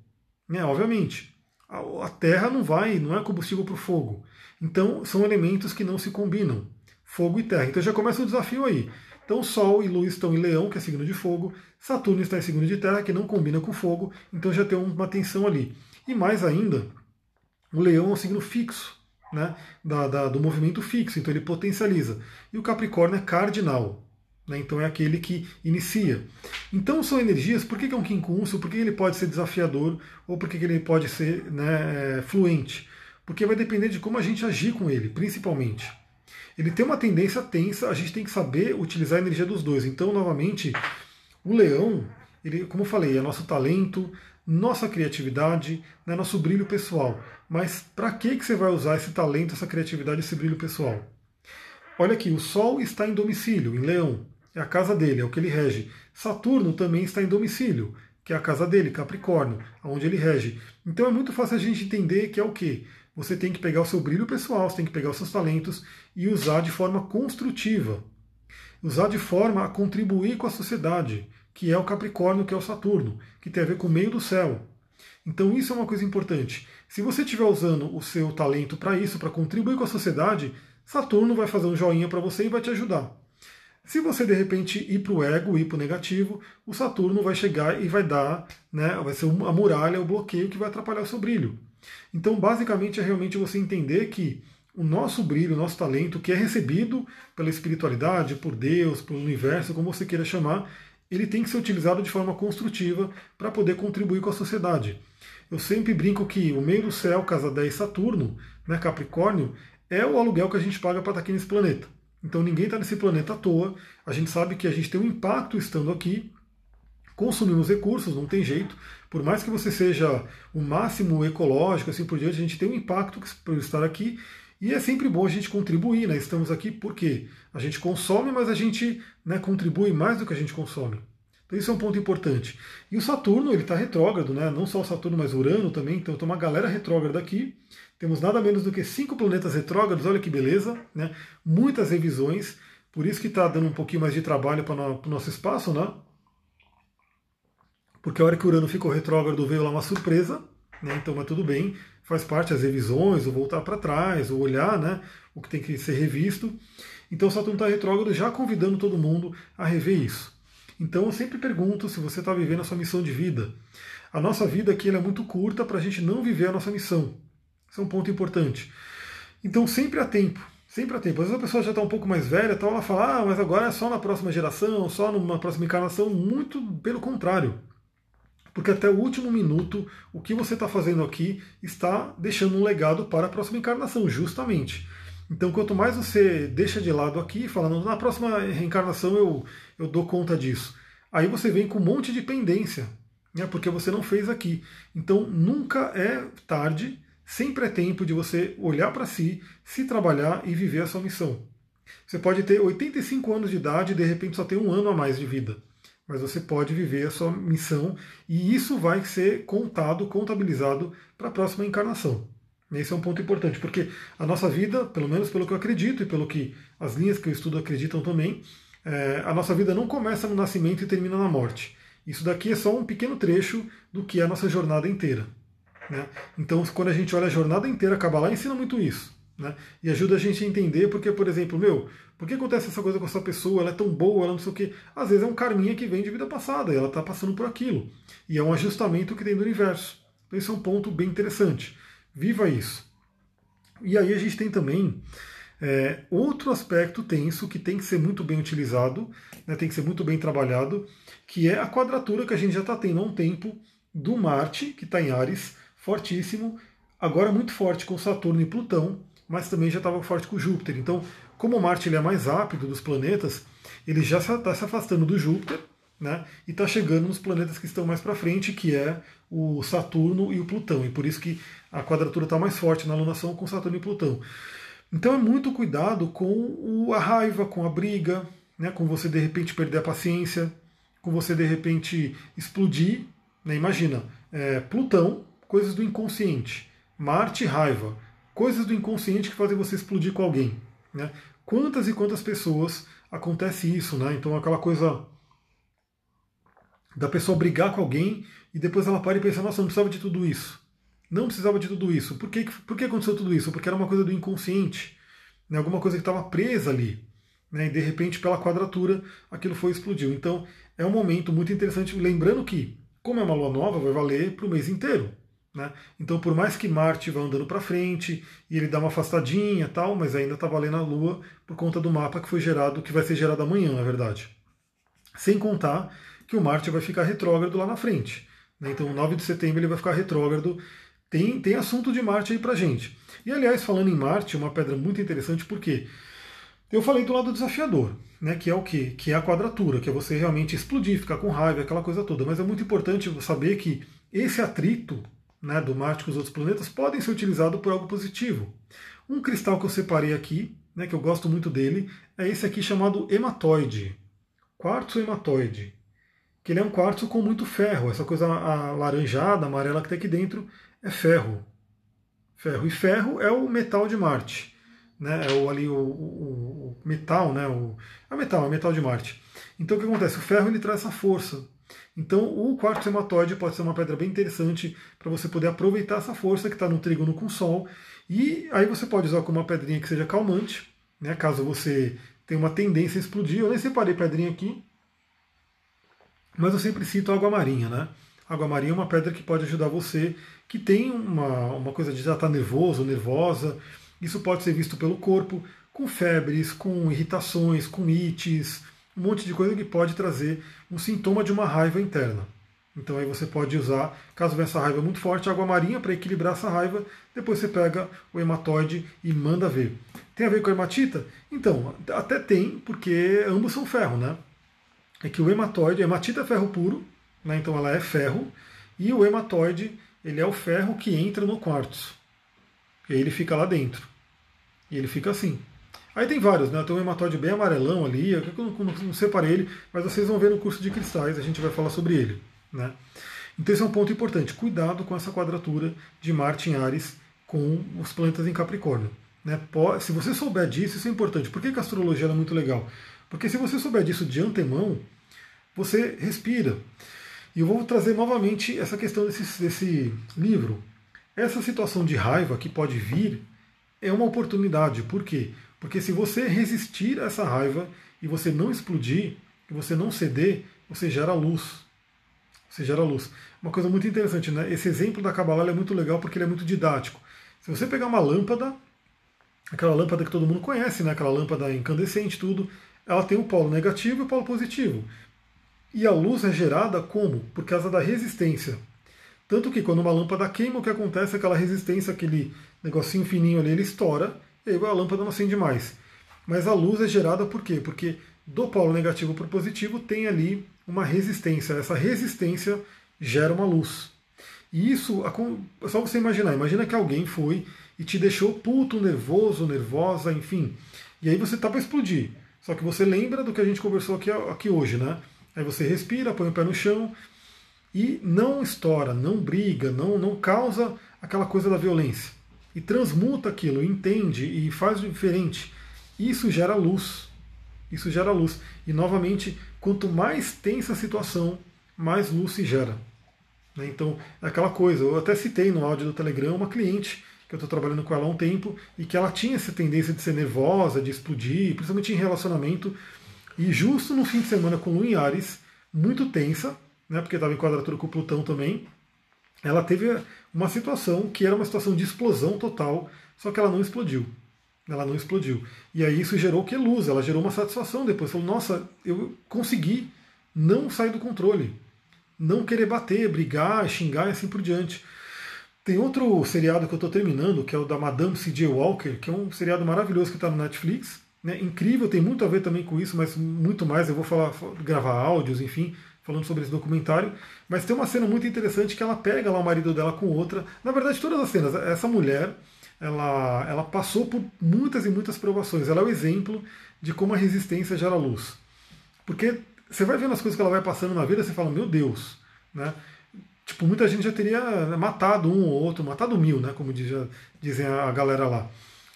Né, obviamente. A, a terra não vai, não é combustível para o fogo. Então são elementos que não se combinam fogo e terra. Então já começa o desafio aí. Então Sol e Lua estão em Leão, que é signo de fogo, Saturno está em signo de terra, que não combina com fogo, então já tem uma tensão ali. E mais ainda, o leão é um signo fixo, né, da, da, do movimento fixo, então ele potencializa. E o Capricórnio é cardinal, né, então é aquele que inicia. Então são energias, por que, que é um quincunço, por que ele pode ser desafiador, ou por que, que ele pode ser né, é, fluente? Porque vai depender de como a gente agir com ele, principalmente. Ele tem uma tendência tensa, a gente tem que saber utilizar a energia dos dois. Então, novamente, o leão, ele, como eu falei, é nosso talento, nossa criatividade, né, nosso brilho pessoal. Mas para que, que você vai usar esse talento, essa criatividade, esse brilho pessoal? Olha aqui, o Sol está em domicílio, em Leão, é a casa dele, é o que ele rege. Saturno também está em domicílio, que é a casa dele, Capricórnio, onde ele rege. Então é muito fácil a gente entender que é o quê? Você tem que pegar o seu brilho pessoal, você tem que pegar os seus talentos e usar de forma construtiva. Usar de forma a contribuir com a sociedade, que é o Capricórnio, que é o Saturno, que tem a ver com o meio do céu. Então isso é uma coisa importante. Se você estiver usando o seu talento para isso, para contribuir com a sociedade, Saturno vai fazer um joinha para você e vai te ajudar. Se você de repente ir para o ego, ir para o negativo, o Saturno vai chegar e vai dar, né, vai ser a muralha, o bloqueio que vai atrapalhar o seu brilho. Então, basicamente, é realmente você entender que o nosso brilho, o nosso talento, que é recebido pela espiritualidade, por Deus, pelo universo, como você queira chamar, ele tem que ser utilizado de forma construtiva para poder contribuir com a sociedade. Eu sempre brinco que o meio do céu, casa 10 Saturno, né, Capricórnio, é o aluguel que a gente paga para estar aqui nesse planeta. Então ninguém está nesse planeta à toa. A gente sabe que a gente tem um impacto estando aqui. Consumimos recursos, não tem jeito. Por mais que você seja o máximo ecológico, assim por diante, a gente tem um impacto por estar aqui. E é sempre bom a gente contribuir, né? Estamos aqui porque a gente consome, mas a gente né, contribui mais do que a gente consome. Então isso é um ponto importante. E o Saturno, ele está retrógrado, né? Não só o Saturno, mas Urano também. Então tem uma galera retrógrada aqui. Temos nada menos do que cinco planetas retrógrados, olha que beleza, né? Muitas revisões, por isso que está dando um pouquinho mais de trabalho para o nosso espaço, né? Porque a hora que o Urano ficou retrógrado veio lá uma surpresa, né? Então, mas tudo bem, faz parte as revisões, o voltar para trás, o olhar, né? O que tem que ser revisto. Então, Saturno está retrógrado, já convidando todo mundo a rever isso. Então, eu sempre pergunto se você está vivendo a sua missão de vida. A nossa vida aqui é muito curta para a gente não viver a nossa missão. Isso é um ponto importante. Então, sempre há tempo. Sempre há tempo. Às vezes a pessoa já está um pouco mais velha, então ela fala, ah, mas agora é só na próxima geração, só numa próxima encarnação. Muito pelo contrário. Porque até o último minuto, o que você está fazendo aqui está deixando um legado para a próxima encarnação, justamente. Então, quanto mais você deixa de lado aqui, falando, na próxima reencarnação eu, eu dou conta disso. Aí você vem com um monte de pendência, né, porque você não fez aqui. Então, nunca é tarde Sempre é tempo de você olhar para si, se trabalhar e viver a sua missão. Você pode ter 85 anos de idade e de repente só ter um ano a mais de vida. Mas você pode viver a sua missão e isso vai ser contado, contabilizado para a próxima encarnação. Esse é um ponto importante, porque a nossa vida, pelo menos pelo que eu acredito e pelo que as linhas que eu estudo acreditam também, é, a nossa vida não começa no nascimento e termina na morte. Isso daqui é só um pequeno trecho do que é a nossa jornada inteira. Né? Então, quando a gente olha a jornada inteira, lá ensina muito isso. Né? E ajuda a gente a entender porque, por exemplo, meu, por que acontece essa coisa com essa pessoa? Ela é tão boa, ela não sei o quê. Às vezes é um karminha que vem de vida passada e ela está passando por aquilo. E é um ajustamento que tem do universo. Então, esse é um ponto bem interessante. Viva isso. E aí a gente tem também é, outro aspecto tenso que tem que ser muito bem utilizado, né, tem que ser muito bem trabalhado, que é a quadratura que a gente já está tendo há um tempo do Marte, que está em Ares, fortíssimo, agora muito forte com Saturno e Plutão, mas também já estava forte com Júpiter. Então, como Marte ele é mais rápido dos planetas, ele já está se afastando do Júpiter né, e está chegando nos planetas que estão mais para frente, que é o Saturno e o Plutão. E por isso que a quadratura está mais forte na alunação com Saturno e Plutão. Então é muito cuidado com a raiva, com a briga, né, com você de repente perder a paciência, com você de repente explodir. Né, imagina, é, Plutão coisas do inconsciente. Marte, raiva. Coisas do inconsciente que fazem você explodir com alguém. Né? Quantas e quantas pessoas acontece isso, né? Então aquela coisa da pessoa brigar com alguém e depois ela para e pensa, nossa, não precisava de tudo isso. Não precisava de tudo isso. Por que, por que aconteceu tudo isso? Porque era uma coisa do inconsciente. Né? Alguma coisa que estava presa ali. Né? E de repente, pela quadratura, aquilo foi explodiu. Então é um momento muito interessante. Lembrando que, como é uma lua nova, vai valer para o mês inteiro. Né? Então, por mais que Marte vá andando para frente e ele dá uma afastadinha tal, mas ainda está valendo a Lua por conta do mapa que foi gerado, que vai ser gerado amanhã, na verdade. Sem contar que o Marte vai ficar retrógrado lá na frente. Né? Então, 9 de setembro ele vai ficar retrógrado. Tem, tem assunto de Marte aí para gente. E aliás, falando em Marte, uma pedra muito interessante, porque eu falei do lado desafiador, né, que é o quê? Que é a quadratura, que é você realmente explodir, ficar com raiva, aquela coisa toda. Mas é muito importante saber que esse atrito né, do Marte com os outros planetas podem ser utilizados por algo positivo. Um cristal que eu separei aqui, né, que eu gosto muito dele, é esse aqui chamado hematoide. Quartzo hematoide. Que ele é um quartzo com muito ferro. Essa coisa alaranjada, amarela que tem aqui dentro é ferro. Ferro. E ferro é o metal de Marte. Né, é o, ali o, o, o metal, né, o, é metal, é metal de Marte. Então o que acontece? O ferro ele traz essa força. Então, o quartzo hematóide pode ser uma pedra bem interessante para você poder aproveitar essa força que está no trígono com Sol. E aí você pode usar como uma pedrinha que seja calmante, né, caso você tenha uma tendência a explodir. Eu nem separei pedrinha aqui, mas eu sempre cito água marinha. Né? Água marinha é uma pedra que pode ajudar você que tem uma, uma coisa de já estar tá nervoso, nervosa. Isso pode ser visto pelo corpo, com febres, com irritações, com ites, um monte de coisa que pode trazer um sintoma de uma raiva interna. Então aí você pode usar, caso venha essa raiva muito forte, água marinha para equilibrar essa raiva. Depois você pega o hematóide e manda ver. Tem a ver com a hematita? Então, até tem, porque ambos são ferro, né? É que o hematóide, a hematita é ferro puro, né? então ela é ferro, e o hematóide, ele é o ferro que entra no quartzo. E ele fica lá dentro. E ele fica assim. Aí tem vários, né? Tem um hematóide bem amarelão ali, eu não, não, não separei ele, mas vocês vão ver no curso de cristais, a gente vai falar sobre ele. Né? Então esse é um ponto importante. Cuidado com essa quadratura de Marte em Ares com os planetas em Capricórnio. Né? Se você souber disso, isso é importante. Por que, que a astrologia é muito legal? Porque se você souber disso de antemão, você respira. E eu vou trazer novamente essa questão desse, desse livro. Essa situação de raiva que pode vir é uma oportunidade. Por quê? Porque se você resistir a essa raiva e você não explodir, e você não ceder, você gera luz. Você gera luz. Uma coisa muito interessante, né? Esse exemplo da Kabbalah é muito legal porque ele é muito didático. Se você pegar uma lâmpada, aquela lâmpada que todo mundo conhece, né? aquela lâmpada incandescente, tudo, ela tem o polo negativo e o polo positivo. E a luz é gerada como? Por causa da resistência. Tanto que quando uma lâmpada queima, o que acontece é aquela resistência, aquele negocinho fininho ali, ele estoura e aí a lâmpada não acende mais. Mas a luz é gerada por quê? Porque do polo negativo para o positivo tem ali uma resistência. Essa resistência gera uma luz. E isso, é só você imaginar. Imagina que alguém foi e te deixou puto, nervoso, nervosa, enfim. E aí você tá para explodir. Só que você lembra do que a gente conversou aqui, aqui hoje, né? Aí você respira, põe o pé no chão e não estoura, não briga, não, não causa aquela coisa da violência e transmuta aquilo, entende e faz diferente. Isso gera luz. Isso gera luz. E novamente, quanto mais tensa a situação, mais luz se gera. Né? Então, é aquela coisa, eu até citei no áudio do Telegram uma cliente que eu estou trabalhando com ela há um tempo e que ela tinha essa tendência de ser nervosa, de explodir, principalmente em relacionamento. E justo no fim de semana com Lua em Ares, muito tensa, né, porque estava em quadratura com Plutão também, ela teve uma situação que era uma situação de explosão total, só que ela não explodiu. Ela não explodiu. E aí isso gerou que luz, ela gerou uma satisfação depois. Falou, nossa, eu consegui não sair do controle. Não querer bater, brigar, xingar e assim por diante. Tem outro seriado que eu estou terminando, que é o da Madame C.J. Walker, que é um seriado maravilhoso que está no Netflix. Né? Incrível, tem muito a ver também com isso, mas muito mais. Eu vou falar, gravar áudios, enfim, falando sobre esse documentário. Mas tem uma cena muito interessante que ela pega lá o marido dela com outra. Na verdade, todas as cenas, essa mulher, ela, ela passou por muitas e muitas provações. Ela é o exemplo de como a resistência gera luz. Porque você vai vendo as coisas que ela vai passando na vida, você fala, meu Deus, né? Tipo, muita gente já teria matado um ou outro, matado mil, né? Como diz, já, dizem a galera lá.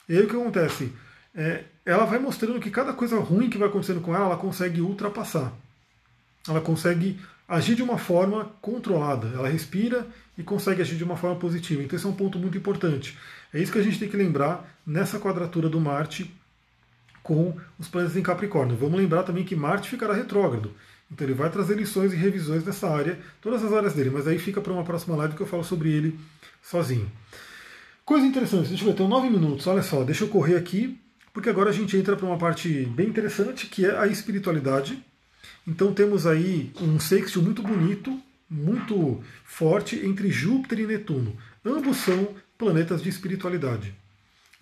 E aí o que acontece? É, ela vai mostrando que cada coisa ruim que vai acontecendo com ela, ela consegue ultrapassar ela consegue agir de uma forma controlada. Ela respira e consegue agir de uma forma positiva. Então esse é um ponto muito importante. É isso que a gente tem que lembrar nessa quadratura do Marte com os planetas em Capricórnio. Vamos lembrar também que Marte ficará retrógrado. Então ele vai trazer lições e revisões dessa área, todas as áreas dele, mas aí fica para uma próxima live que eu falo sobre ele sozinho. Coisa interessante, deixa eu ver, tem nove minutos, olha só, deixa eu correr aqui, porque agora a gente entra para uma parte bem interessante, que é a espiritualidade. Então temos aí um sextil muito bonito, muito forte entre Júpiter e Netuno. Ambos são planetas de espiritualidade.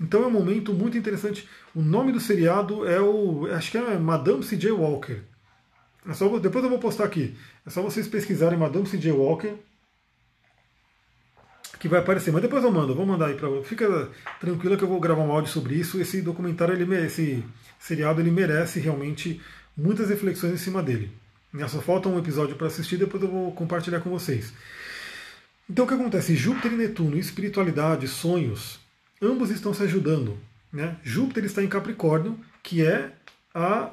Então é um momento muito interessante. O nome do seriado é o. Acho que é Madame C.J. Walker. É só, depois eu vou postar aqui. É só vocês pesquisarem Madame C.J. Walker. Que vai aparecer. Mas depois eu mando. Vou mandar aí para. Fica tranquila que eu vou gravar um áudio sobre isso. Esse documentário, ele, esse seriado, ele merece realmente muitas reflexões em cima dele. Só falta um episódio para assistir, depois eu vou compartilhar com vocês. Então o que acontece? Júpiter e Netuno, espiritualidade, sonhos, ambos estão se ajudando. Né? Júpiter está em Capricórnio, que é a,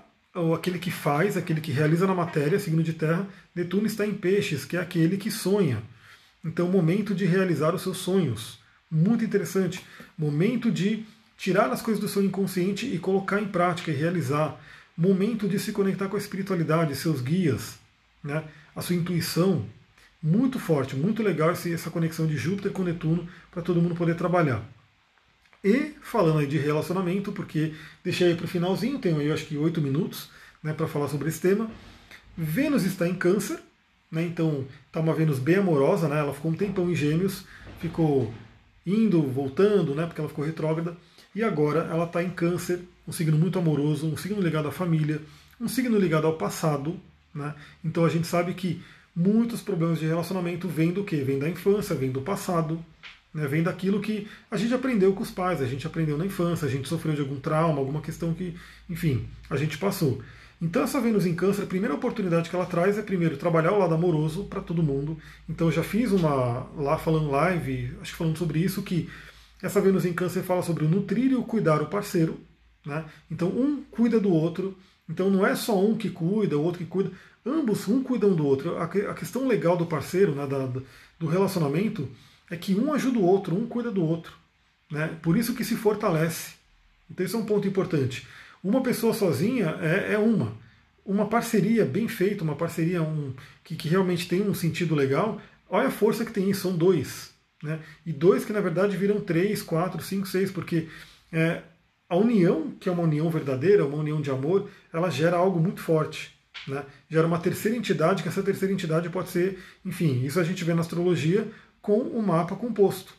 aquele que faz, aquele que realiza na matéria, signo de terra. Netuno está em Peixes, que é aquele que sonha. Então, momento de realizar os seus sonhos. Muito interessante. Momento de tirar as coisas do seu inconsciente e colocar em prática e realizar. Momento de se conectar com a espiritualidade, seus guias, né? a sua intuição. Muito forte, muito legal essa conexão de Júpiter com Netuno para todo mundo poder trabalhar. E falando aí de relacionamento, porque deixei aí para o finalzinho, tenho aí acho que oito minutos né, para falar sobre esse tema. Vênus está em câncer, né, então está uma Vênus bem amorosa, né, ela ficou um tempão em gêmeos, ficou indo, voltando, né, porque ela ficou retrógrada, e agora ela está em câncer, um signo muito amoroso, um signo ligado à família, um signo ligado ao passado. Né, então a gente sabe que muitos problemas de relacionamento vêm do quê? Vêm da infância, vêm do passado, né, vem daquilo que a gente aprendeu com os pais, a gente aprendeu na infância, a gente sofreu de algum trauma, alguma questão que, enfim, a gente passou. Então essa Vênus em Câncer, a primeira oportunidade que ela traz é primeiro trabalhar o lado amoroso para todo mundo. Então eu já fiz uma lá falando live, acho que falando sobre isso que essa Vênus em Câncer fala sobre o nutrir e o cuidar o parceiro, né? Então um cuida do outro. Então não é só um que cuida, o outro que cuida. Ambos um cuidam do outro. A, questão legal do parceiro, né, da, do relacionamento, é que um ajuda o outro, um cuida do outro. Né? Por isso que se fortalece. Então isso é um ponto importante. Uma pessoa sozinha é, é uma. Uma parceria bem feita, uma parceria um, que, que realmente tem um sentido legal, olha a força que tem isso, são dois. Né? E dois que na verdade viram três, quatro, cinco, seis, porque é, a união, que é uma união verdadeira, uma união de amor, ela gera algo muito forte. Né? Gera uma terceira entidade, que essa terceira entidade pode ser, enfim, isso a gente vê na astrologia, com o mapa composto.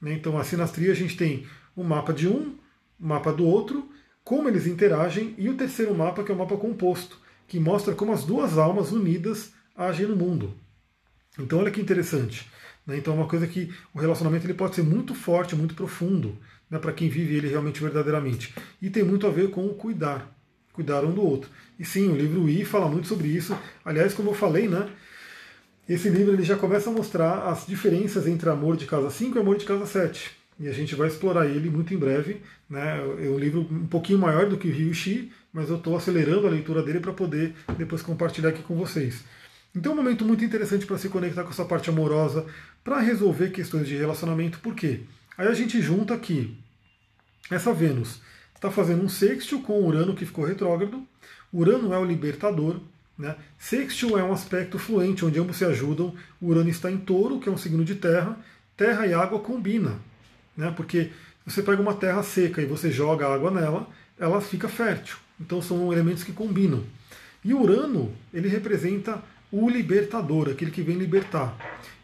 Né? Então, a sinastria a gente tem o mapa de um, o mapa do outro, como eles interagem, e o terceiro mapa, que é o mapa composto, que mostra como as duas almas unidas agem no mundo. Então, olha que interessante. Né? Então, é uma coisa que o relacionamento ele pode ser muito forte, muito profundo, né? para quem vive ele realmente verdadeiramente. E tem muito a ver com o cuidar, cuidar um do outro. E sim, o livro I fala muito sobre isso. Aliás, como eu falei, né? Esse livro ele já começa a mostrar as diferenças entre amor de casa 5 e amor de casa 7. E a gente vai explorar ele muito em breve. Né? É um livro um pouquinho maior do que o Rio Shi, mas eu estou acelerando a leitura dele para poder depois compartilhar aqui com vocês. Então é um momento muito interessante para se conectar com essa parte amorosa, para resolver questões de relacionamento. Por quê? Aí a gente junta aqui essa Vênus está fazendo um sextil com Urano que ficou retrógrado. Urano é o libertador, né? Sextil é um aspecto fluente, onde ambos se ajudam. Urano está em touro, que é um signo de terra. Terra e água combina. Né? Porque você pega uma terra seca e você joga água nela, ela fica fértil. Então são elementos que combinam. E Urano, ele representa o libertador, aquele que vem libertar.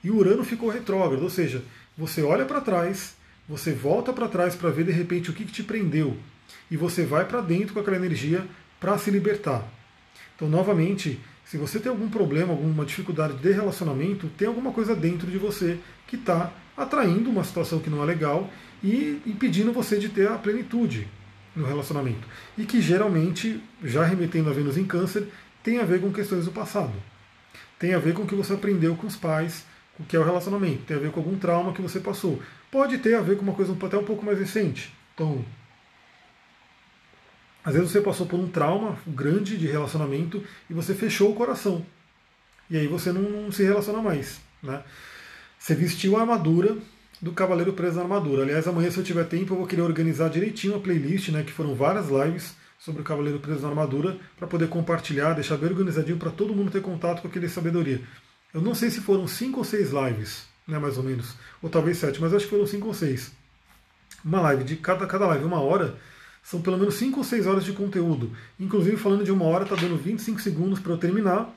E Urano ficou retrógrado, ou seja, você olha para trás, você volta para trás para ver de repente o que, que te prendeu. E você vai para dentro com aquela energia para se libertar. Então, novamente, se você tem algum problema, alguma dificuldade de relacionamento, tem alguma coisa dentro de você que está atraindo uma situação que não é legal e impedindo você de ter a plenitude no relacionamento. E que geralmente, já remetendo a Vênus em Câncer, tem a ver com questões do passado. Tem a ver com o que você aprendeu com os pais, o que é o relacionamento. Tem a ver com algum trauma que você passou. Pode ter a ver com uma coisa até um pouco mais recente. Então, às vezes você passou por um trauma grande de relacionamento e você fechou o coração. E aí você não, não se relaciona mais. Né? Você vestiu a armadura do Cavaleiro Preso na Armadura. Aliás, amanhã, se eu tiver tempo, eu vou querer organizar direitinho a playlist, né, que foram várias lives sobre o Cavaleiro Preso na Armadura, para poder compartilhar, deixar bem organizadinho para todo mundo ter contato com aquele sabedoria. Eu não sei se foram cinco ou seis lives, né, mais ou menos, ou talvez sete, mas acho que foram cinco ou seis. Uma live de cada, cada live, uma hora, são pelo menos 5 ou 6 horas de conteúdo. Inclusive, falando de uma hora, está dando 25 segundos para eu terminar.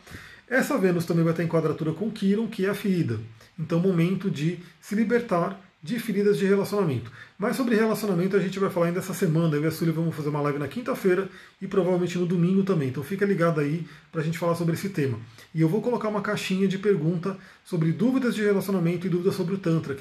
Essa Vênus também vai estar em quadratura com Quiron, que é a ferida. Então, momento de se libertar de feridas de relacionamento. Mas sobre relacionamento a gente vai falar ainda essa semana. Eu e a Súlia vamos fazer uma live na quinta-feira e provavelmente no domingo também. Então fica ligado aí para a gente falar sobre esse tema. E eu vou colocar uma caixinha de pergunta sobre dúvidas de relacionamento e dúvidas sobre o Tantra. Quem